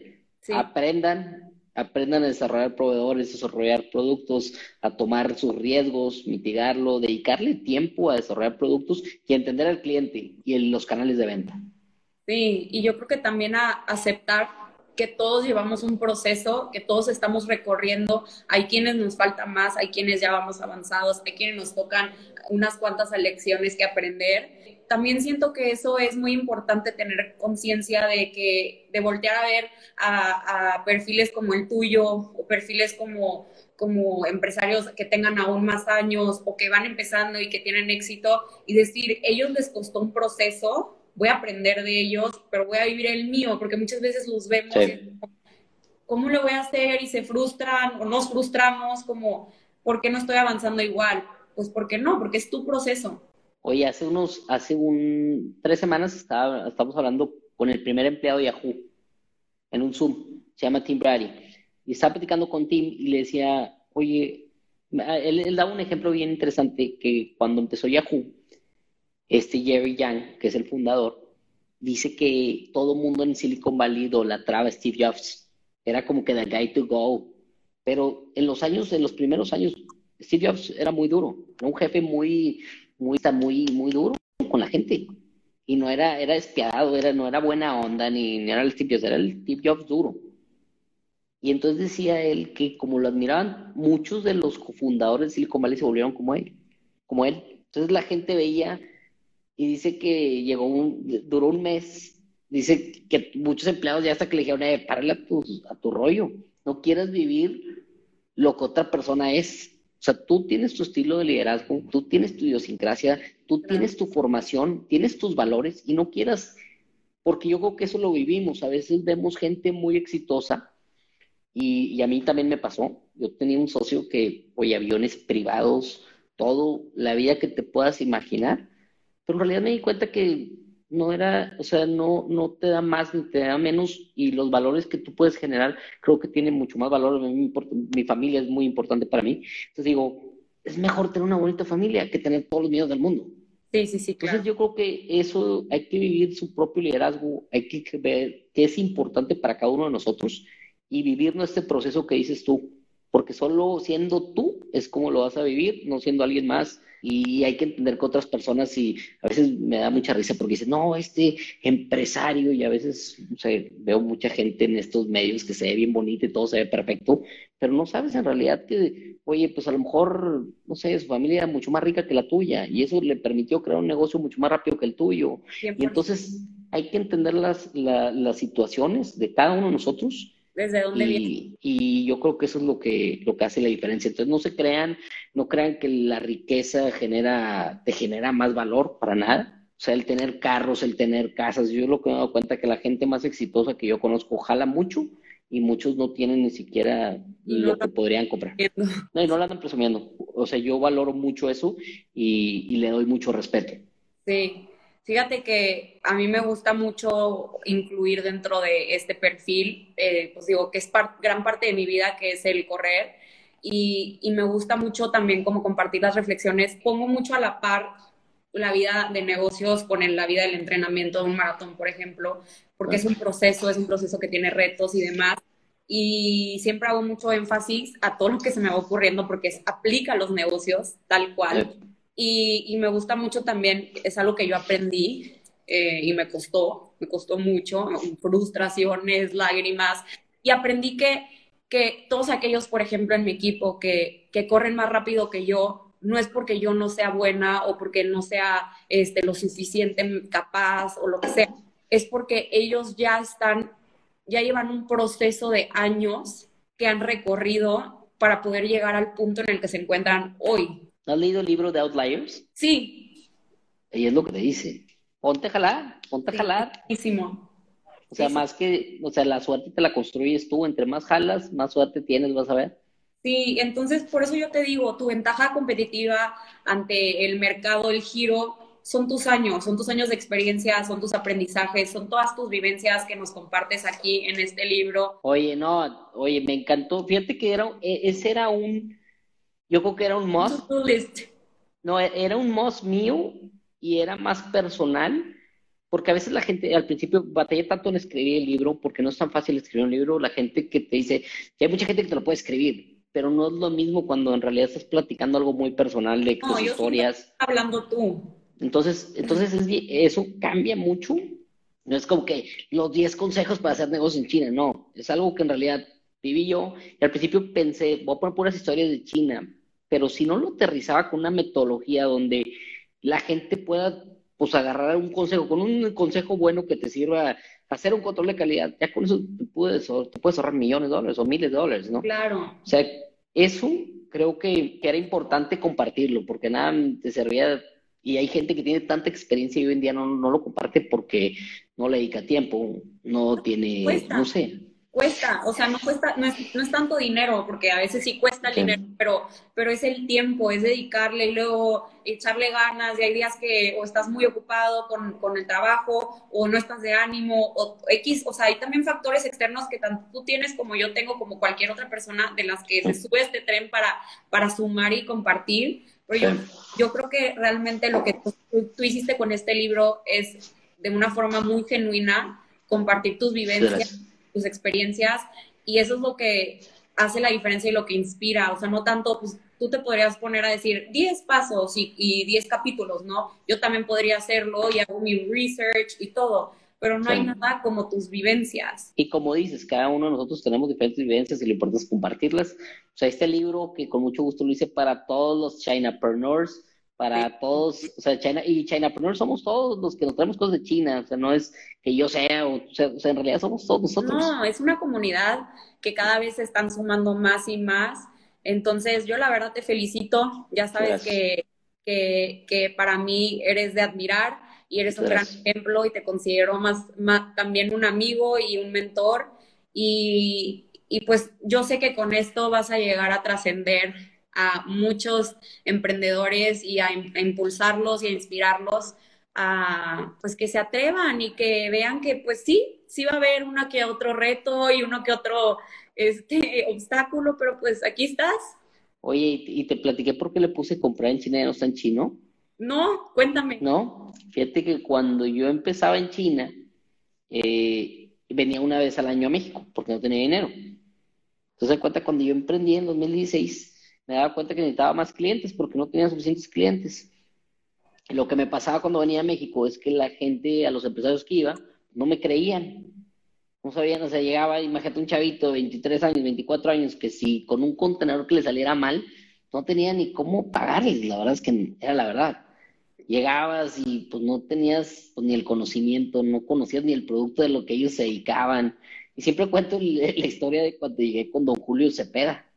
Aprendan, aprendan a desarrollar proveedores, desarrollar productos, a tomar sus riesgos, mitigarlo, dedicarle tiempo a desarrollar productos y entender al cliente y en los canales de venta. Sí, y yo creo que también a aceptar que todos llevamos un proceso, que todos estamos recorriendo, hay quienes nos falta más, hay quienes ya vamos avanzados, hay quienes nos tocan unas cuantas lecciones que aprender también siento que eso es muy importante tener conciencia de que, de voltear a ver a, perfiles como el tuyo o perfiles como, como empresarios que tengan aún más años o que van empezando y que tienen éxito y decir, ellos les costó un proceso, voy a aprender de ellos, pero voy a vivir el mío, porque muchas veces los vemos, ¿cómo lo voy a hacer? Y se frustran o nos frustramos, como, ¿por qué no estoy avanzando igual? Pues porque no, porque es tu proceso. Oye, hace unos, hace un, tres semanas estaba, estábamos hablando con el primer empleado de Yahoo en un Zoom, se llama Tim Brady, y estaba platicando con Tim y le decía, oye, él, él, daba un ejemplo bien interesante que cuando empezó Yahoo, este Jerry Yang, que es el fundador, dice que todo mundo en Silicon Valley idolatraba a Steve Jobs, era como que the guy to go, pero en los años, en los primeros años, Steve Jobs era muy duro, era un jefe muy, muy, muy, muy duro con la gente. Y no era, era despiadado, era, no era buena onda, ni, era el Steve Jobs, era el Steve Jobs duro. Y entonces decía él que como lo admiraban, muchos de los cofundadores de Silicon Valley se volvieron como él, como él. Entonces la gente veía y dice que llegó un, duró un mes, dice que muchos empleados ya hasta que le dijeron, eh, párale a tu, a tu rollo, no quieras vivir lo que otra persona es. O sea, tú tienes tu estilo de liderazgo, tú tienes tu idiosincrasia, tú tienes tu formación, tienes tus valores y no quieras, porque yo creo que eso lo vivimos. A veces vemos gente muy exitosa y, a mí también me pasó. Yo tenía un socio que, oye, aviones privados, todo, la vida que te puedas imaginar, pero en realidad me di cuenta que no era, o sea, no, no te da más ni te da menos y los valores que tú puedes generar creo que tienen mucho más valor. Mi, familia es muy importante para mí. Entonces digo, es mejor tener una bonita familia que tener todos los miedos del mundo. Sí, sí, sí. Entonces yo creo que eso hay que vivir su propio liderazgo, hay que ver qué es importante para cada uno de nosotros y vivir nuestro proceso que dices tú, porque solo siendo tú es como lo vas a vivir, no siendo alguien más y hay que entender que otras personas, y a veces me da mucha risa porque dicen, no, este empresario, y a veces veo mucha gente en estos medios que se ve bien bonito y todo se ve perfecto, pero no sabes en realidad que, oye, pues a lo mejor, no sé, su familia era mucho más rica que la tuya, y eso le permitió crear un negocio mucho más rápido que el tuyo. Y entonces hay que entender las, las situaciones de cada uno de nosotros desde dónde y, Y yo creo que eso es lo que, lo que hace la diferencia. Entonces no se crean, no crean que la riqueza genera, te genera más valor para nada. O sea, el tener carros, el tener casas. Yo lo que me he dado cuenta es que la gente más exitosa que yo conozco jala mucho y muchos no tienen ni siquiera lo que podrían comprar. No, y no lo andan presumiendo. O sea, yo valoro mucho eso y, y le doy mucho respeto. Sí, Fíjate que a mí me gusta mucho incluir dentro de este perfil, eh, pues digo que es gran parte de mi vida, que es el correr, y, y, me gusta mucho también como compartir las reflexiones. Pongo mucho a la par la vida de negocios con la vida del entrenamiento de un maratón, por ejemplo, porque es un proceso, es un proceso que tiene retos y demás. Y siempre hago mucho énfasis a todo lo que se me va ocurriendo porque es, aplica a los negocios tal cual. Y, me gusta mucho también, es algo que yo aprendí eh, y me costó, me costó mucho, frustraciones, lágrimas, y aprendí que, que todos aquellos, por ejemplo, en mi equipo que, que corren más rápido que yo, no es porque yo no sea buena o porque no sea este, lo suficiente capaz o lo que sea, es porque ellos ya están, ya llevan un proceso de años que han recorrido para poder llegar al punto en el que se encuentran hoy. ¿No has leído el libro de Outliers? Sí. Y es lo que te dice. Ponte a jalar, ponte a jalar. O sea, más que, o sea, la suerte te la construyes tú. Entre más jalas, más suerte tienes, vas a ver. Sí, entonces por eso yo te digo, tu ventaja competitiva ante el mercado, el giro, son tus años, son tus años de experiencia, son tus aprendizajes, son todas tus vivencias que nos compartes aquí en este libro. Oye, no, oye, me encantó. Fíjate que era, e, ese era un, yo creo que era un must. No, e-, era un must mío y era más personal, porque a veces la gente al principio batalla tanto en escribir el libro, porque no es tan fácil escribir un libro. La gente que te dice, hay mucha gente que te lo puede escribir, pero no es lo mismo cuando en realidad estás platicando algo muy personal de tus historias. Hablando tú. Entonces, entonces eso cambia mucho. No es como que los 10 consejos para hacer negocios en China, no. Es algo que en realidad viví yo. Y al principio pensé, voy a poner puras historias de China, pero si no lo aterrizaba con una metodología donde la gente pueda pues agarrar un consejo, con un consejo bueno que te sirva hacer un control de calidad, ya con eso te puedes, te puedes ahorrar millones de dólares o miles de dólares, ¿no? Claro. O sea, eso creo que, era importante compartirlo, porque nada te servía, y hay gente que tiene tanta experiencia y hoy en día no, no lo comparte porque no le dedica tiempo, no tiene, no sé cuesta, o sea, no cuesta, no es, no es tanto dinero, porque a veces sí cuesta el dinero, pero, pero es el tiempo, es dedicarle y luego echarle ganas, y hay días que o estás muy ocupado con, con, el trabajo, o no estás de ánimo, o X, o sea, hay también factores externos que tanto tú tienes como yo tengo, como cualquier otra persona de las que se sube este tren para, para sumar y compartir, pero yo, yo creo que realmente lo que tú, tú hiciste con este libro es de una forma muy genuina compartir tus vivencias tus experiencias y eso es lo que hace la diferencia y lo que inspira, o sea, no tanto, pues tú te podrías poner a decir 10 pasos y, 10 capítulos, ¿no? Yo también podría hacerlo y hago mi research y todo, pero no hay nada como tus vivencias. Y como dices, cada uno de nosotros tenemos diferentes vivencias y lo importante es compartirlas. O sea, este libro que con mucho gusto lo hice para todos los Chinapreneurs, para todos, o sea, China, y Chinapreneurs somos todos los que nos traemos cosas de China, o sea, no es que yo sea, o, sea, en realidad somos todos nosotros. No, es una comunidad que cada vez se están sumando más y más, entonces yo la verdad te felicito, ya sabes que, que, que, para mí eres de admirar y eres un gran ejemplo y te considero más, más también un amigo y un mentor. Y, y pues yo sé que con esto vas a llegar a trascender a muchos emprendedores y a, impulsarlos y a inspirarlos a pues que se atrevan y que vean que pues sí, sí va a haber uno que otro reto y uno que otro este obstáculo, pero pues aquí estás. Oye, y te platiqué por qué le puse comprar en China y no está en chino. No, cuéntame. No, fíjate que cuando yo empezaba en China, eh, venía una vez al año a México porque no tenía dinero. Entonces, cuenta, cuando yo emprendí en 2016, me daba cuenta que necesitaba más clientes porque no tenía suficientes clientes. Lo que me pasaba cuando venía a México es que la gente, a los empresarios que iba, no me creían. No sabían, o sea, llegaba, imagínate un chavito de 23 años, 24 años, que si con un contenedor que le saliera mal, no tenía ni cómo pagarles. La verdad es que era la verdad. Llegabas y pues no tenías pues, ni el conocimiento, no conocías ni el producto de lo que ellos se dedicaban. Y siempre cuento la historia de cuando llegué con don Julio Cepeda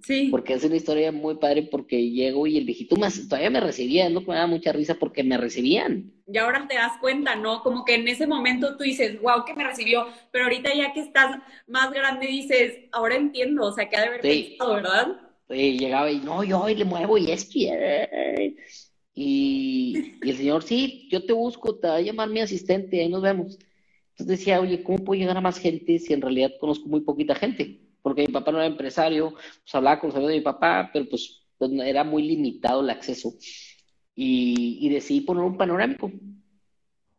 Sí. Porque es una historia muy padre porque llego y el viejito más, todavía me recibía, ¿no? Me daba mucha risa porque me recibían. Y ahora te das cuenta, ¿no? Como que en ese momento tú dices, wow, que me recibió, pero ahorita ya que estás más grande dices, ahora entiendo, o sea, que ha de haber pensado, ¿verdad? Sí, llegaba y no, yo hoy le muevo y esto y, y, y el señor, sí, yo te busco, te va a llamar mi asistente, ahí nos vemos. Entonces decía, oye, ¿cómo puedo llegar a más gente si en realidad conozco muy poquita gente? Porque mi papá no era empresario, pues hablaba con los amigos de mi papá, pero pues, pues era muy limitado el acceso. Y, decidí poner un panorámico.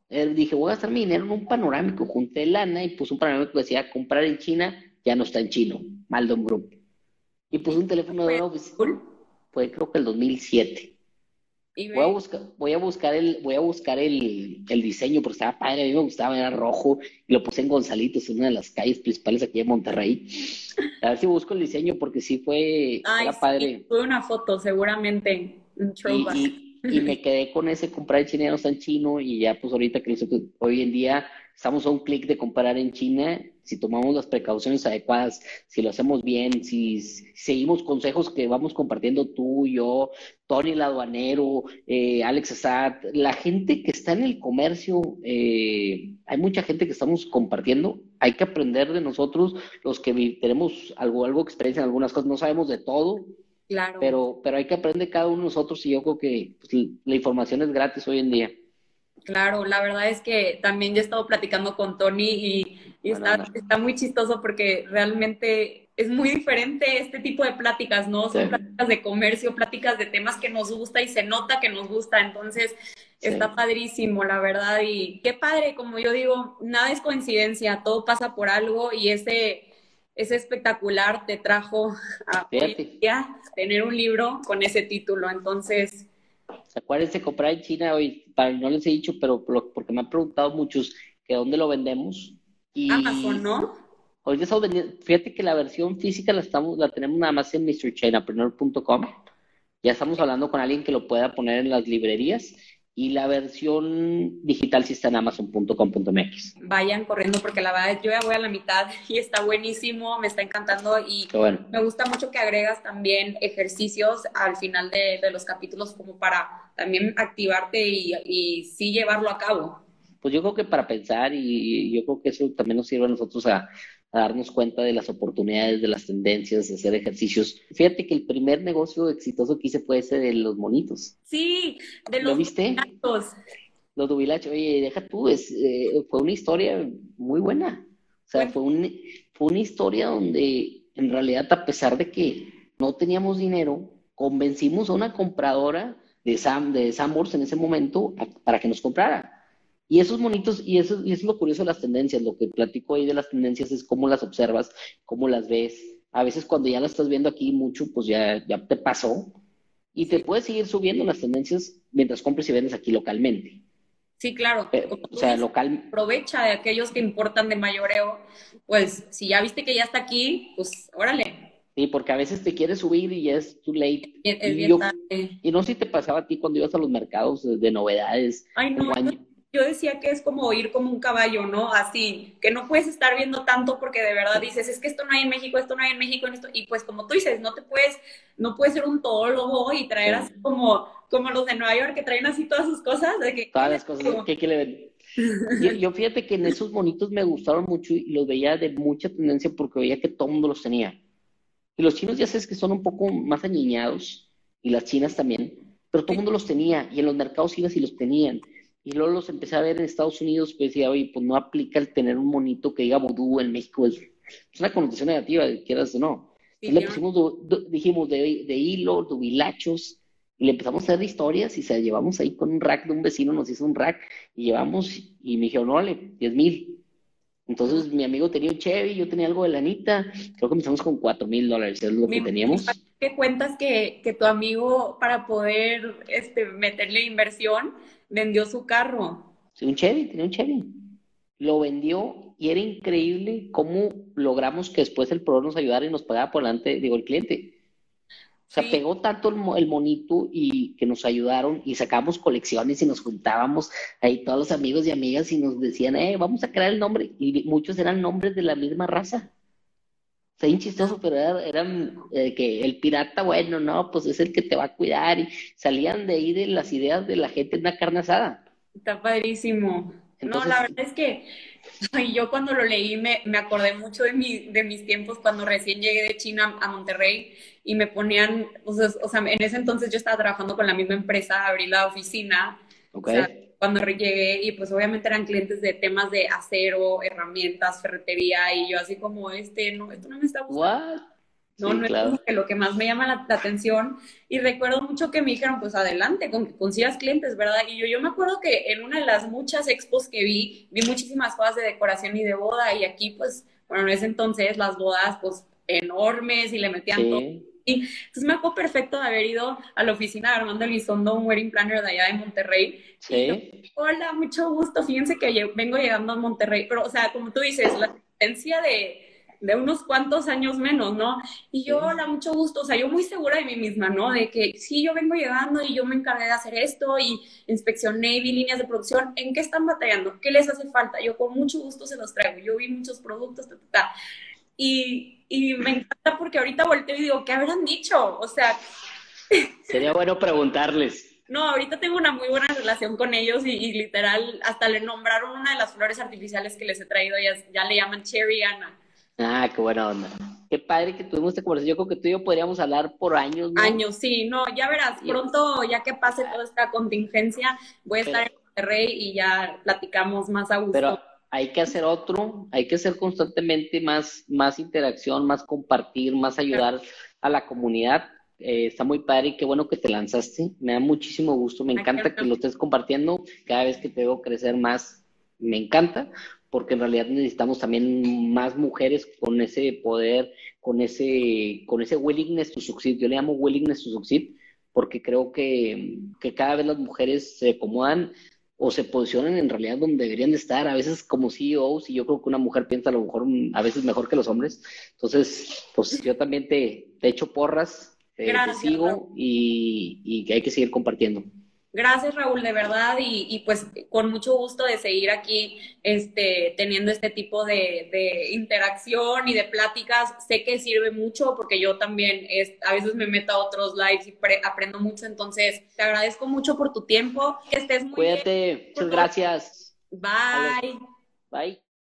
Eh, dije, voy a gastar mi dinero en un panorámico. Junté lana y puse un panorámico que decía, comprar en China ya no está en chino, Maldon Group. Y puse un teléfono de pues, fue creo que el 2007. Voy a buscar, voy a buscar el, voy a buscar el, diseño, porque estaba padre, a mí me gustaba, era rojo, y lo puse en Gonzalitos, en una de las calles principales aquí de Monterrey. A ver si busco el diseño, porque sí fue, era padre. Fue una foto, seguramente, y, y, me quedé con ese comprar en China no está en chino, y ya pues ahorita que hoy en día estamos a un clic de comprar en China, si tomamos las precauciones adecuadas, si lo hacemos bien, si, seguimos consejos que vamos compartiendo tú, yo, Tony el aduanero, eh, Alex Assad, la gente que está en el comercio, eh, hay mucha gente que estamos compartiendo, hay que aprender de nosotros, los que tenemos algo, algo experiencia en algunas cosas, no sabemos de todo, Claro. Pero, pero hay que aprender cada uno de nosotros y yo creo que pues, la información es gratis hoy en día. Claro, la verdad es que también ya he estado platicando con Tony y, está, está, muy chistoso porque realmente es muy diferente este tipo de pláticas, ¿no? Son pláticas de comercio, pláticas de temas que nos gusta y se nota que nos gusta, entonces está padrísimo, la verdad, y qué padre, como yo digo, nada es coincidencia, todo pasa por algo y ese, ese espectacular te trajo a tener un libro con ese título, entonces Acuérdense comprar en China hoy, para, no les he dicho, pero porque me han preguntado muchos que dónde lo vendemos. Y Amazon, ¿no? Hoy estamos vendiendo, fíjate que la versión física la estamos, la tenemos nada más en mrchainapreneur.com. Ya estamos hablando con alguien que lo pueda poner en las librerías y la versión digital sí está en amazon.com.mx. Vayan corriendo porque la verdad yo ya voy a la mitad y está buenísimo, me está encantando y me gusta mucho que agregas también ejercicios al final de, los capítulos como para también activarte y, y sí llevarlo a cabo. Pues yo creo que para pensar y yo creo que eso también nos sirve a nosotros a, a darnos cuenta de las oportunidades, de las tendencias, de hacer ejercicios. Fíjate que el primer negocio exitoso que hice fue ese de los monitos. Sí, de los ¿Lo viste? Los dubilachos. Oye, deja tú, es, eh, fue una historia muy buena. O sea, fue, un, fue una historia donde en realidad, a pesar de que no teníamos dinero, convencimos a una compradora de Sam, de Samors en ese momento para que nos comprara. Y esos monitos, y eso, y es lo curioso de las tendencias, lo que platico ahí de las tendencias es cómo las observas, cómo las ves. A veces cuando ya las estás viendo aquí mucho, pues ya, ya te pasó. Y te puedes seguir subiendo las tendencias mientras compres y vendes aquí localmente. Sí, claro. o sea, local. Aprovecha de aquellos que importan de mayoreo. Pues si ya viste que ya está aquí, pues órale. Sí, porque a veces te quieres subir y ya es too late. y, no sé si te pasaba a ti cuando ibas a los mercados de, novedades. Ay, no yo decía que es como ir como un caballo, ¿no? Así, que no puedes estar viendo tanto porque de verdad dices, es que esto no hay en México, esto no hay en México, en esto, y pues como tú dices, no te puedes, no puedes ser un todólogo y traer así como, como los de Nueva York que traen así todas sus cosas. De que, todas las cosas que, que le ven. Yo, yo, fíjate que en esos bonitos me gustaron mucho y los veía de mucha tendencia porque veía que todo el mundo los tenía. Y los chinos ya sabes que son un poco más añiñados y las chinas también, pero todo el mundo los tenía y en los mercados ibas y los tenían. Y luego los empecé a ver en Estados Unidos, pues decía, oye, pues no aplica el tener un monito que diga vudú en México, es, una connotación negativa, quieras o no. y le pusimos, dijimos, de, de hilo, dubilachos, y le empezamos a hacer historias y se llevamos ahí con un rack de un vecino, nos hizo un rack, y llevamos, y me dijeron, no, vale, 10 mil. Entonces mi amigo tenía un Chevy, yo tenía algo de lanita, creo que empezamos con 4 mil dólares, es lo que teníamos. Que cuentas que, que tu amigo, para poder este, meterle inversión, vendió su carro. Sí, un Chevy, tenía un Chevy. Lo vendió y era increíble cómo logramos que después el proveedor nos ayudara y nos pagara por delante, digo, el cliente. O sea, pegó tanto el, monito y que nos ayudaron y sacamos colecciones y nos juntábamos ahí todos los amigos y amigas y nos decían, eh, vamos a crear el nombre. Y muchos eran nombres de la misma raza. Sea, bien chistoso, pero eran eh, que el pirata, bueno, no, pues es el que te va a cuidar. Y salían de ahí de las ideas de la gente en una carne asada. Está padrísimo. no, la verdad es que yo cuando lo leí me, me acordé mucho de, mi, de mis tiempos cuando recién llegué de China a Monterrey y me ponían, o sea, o sea, en ese entonces yo estaba trabajando con la misma empresa, abrí la oficina. Cuando llegué y pues obviamente eran clientes de temas de acero, herramientas, ferretería y yo así como, este, no, esto no me está gustando. No, no es como que lo que más me llama la, atención. Y recuerdo mucho que me dijeron, pues adelante, con que consigas clientes, ¿verdad? Y yo, yo me acuerdo que en una de las muchas expos que vi, vi muchísimas cosas de decoración y de boda. Y aquí, pues, bueno, en ese entonces las bodas, pues, enormes y le metían todo. Y entonces me acuerdo perfecto de haber ido a la oficina de Armando Elizondo, un wedding planner de allá de Monterrey. Sí. Hola, mucho gusto. Fíjense que vengo llegando a Monterrey. Pero, o sea, como tú dices, la tendencia de de unos cuantos años menos, ¿no? Y yo, hola, mucho gusto, o sea, yo muy segura de mí misma, ¿no? De que sí, yo vengo llegando y yo me encargué de hacer esto y inspeccioné, vi líneas de producción, ¿en qué están batallando? ¿Qué les hace falta? Yo con mucho gusto se los traigo, yo vi muchos productos, ta, ta, ta. Y, y me encanta porque ahorita volteo y digo, ¿qué habrán dicho? O sea... Sería bueno preguntarles. No, ahorita tengo una muy buena relación con ellos y, literal hasta le nombraron una de las flores artificiales que les he traído, ya, ya le llaman Cherry Anna. Ah, qué buena onda. Qué padre que tuvimos esta conversación. Yo creo que tú y yo podríamos hablar por años. ¿no? Años, sí. No, ya verás, pronto, ya que pase toda esta contingencia, voy a estar en Monterrey y ya platicamos más a gusto. Pero hay que hacer otro, hay que hacer constantemente más, más interacción, más compartir, más ayudar a la comunidad. Eh, está muy padre y qué bueno que te lanzaste. Me da muchísimo gusto, me encanta que lo estés compartiendo. Cada vez que te veo crecer más, me encanta, porque en realidad necesitamos también más mujeres con ese poder, con ese, con ese willingness to succeed. Yo le llamo willingness to succeed porque creo que, que cada vez las mujeres se acomodan o se posicionan en realidad donde deberían de estar, a veces como CEOs, y yo creo que una mujer piensa a lo mejor a veces mejor que los hombres. Entonces, pues yo también te, te echo porras, te, sigo y, y hay que seguir compartiendo. Gracias, Raúl, de verdad, y, pues con mucho gusto de seguir aquí este, teniendo este tipo de, interacción y de pláticas. Sé que sirve mucho porque yo también es, a veces me meto a otros lives y aprendo mucho, entonces te agradezco mucho por tu tiempo. Que estés muy Cuídate, muchas gracias. Bye. Bye.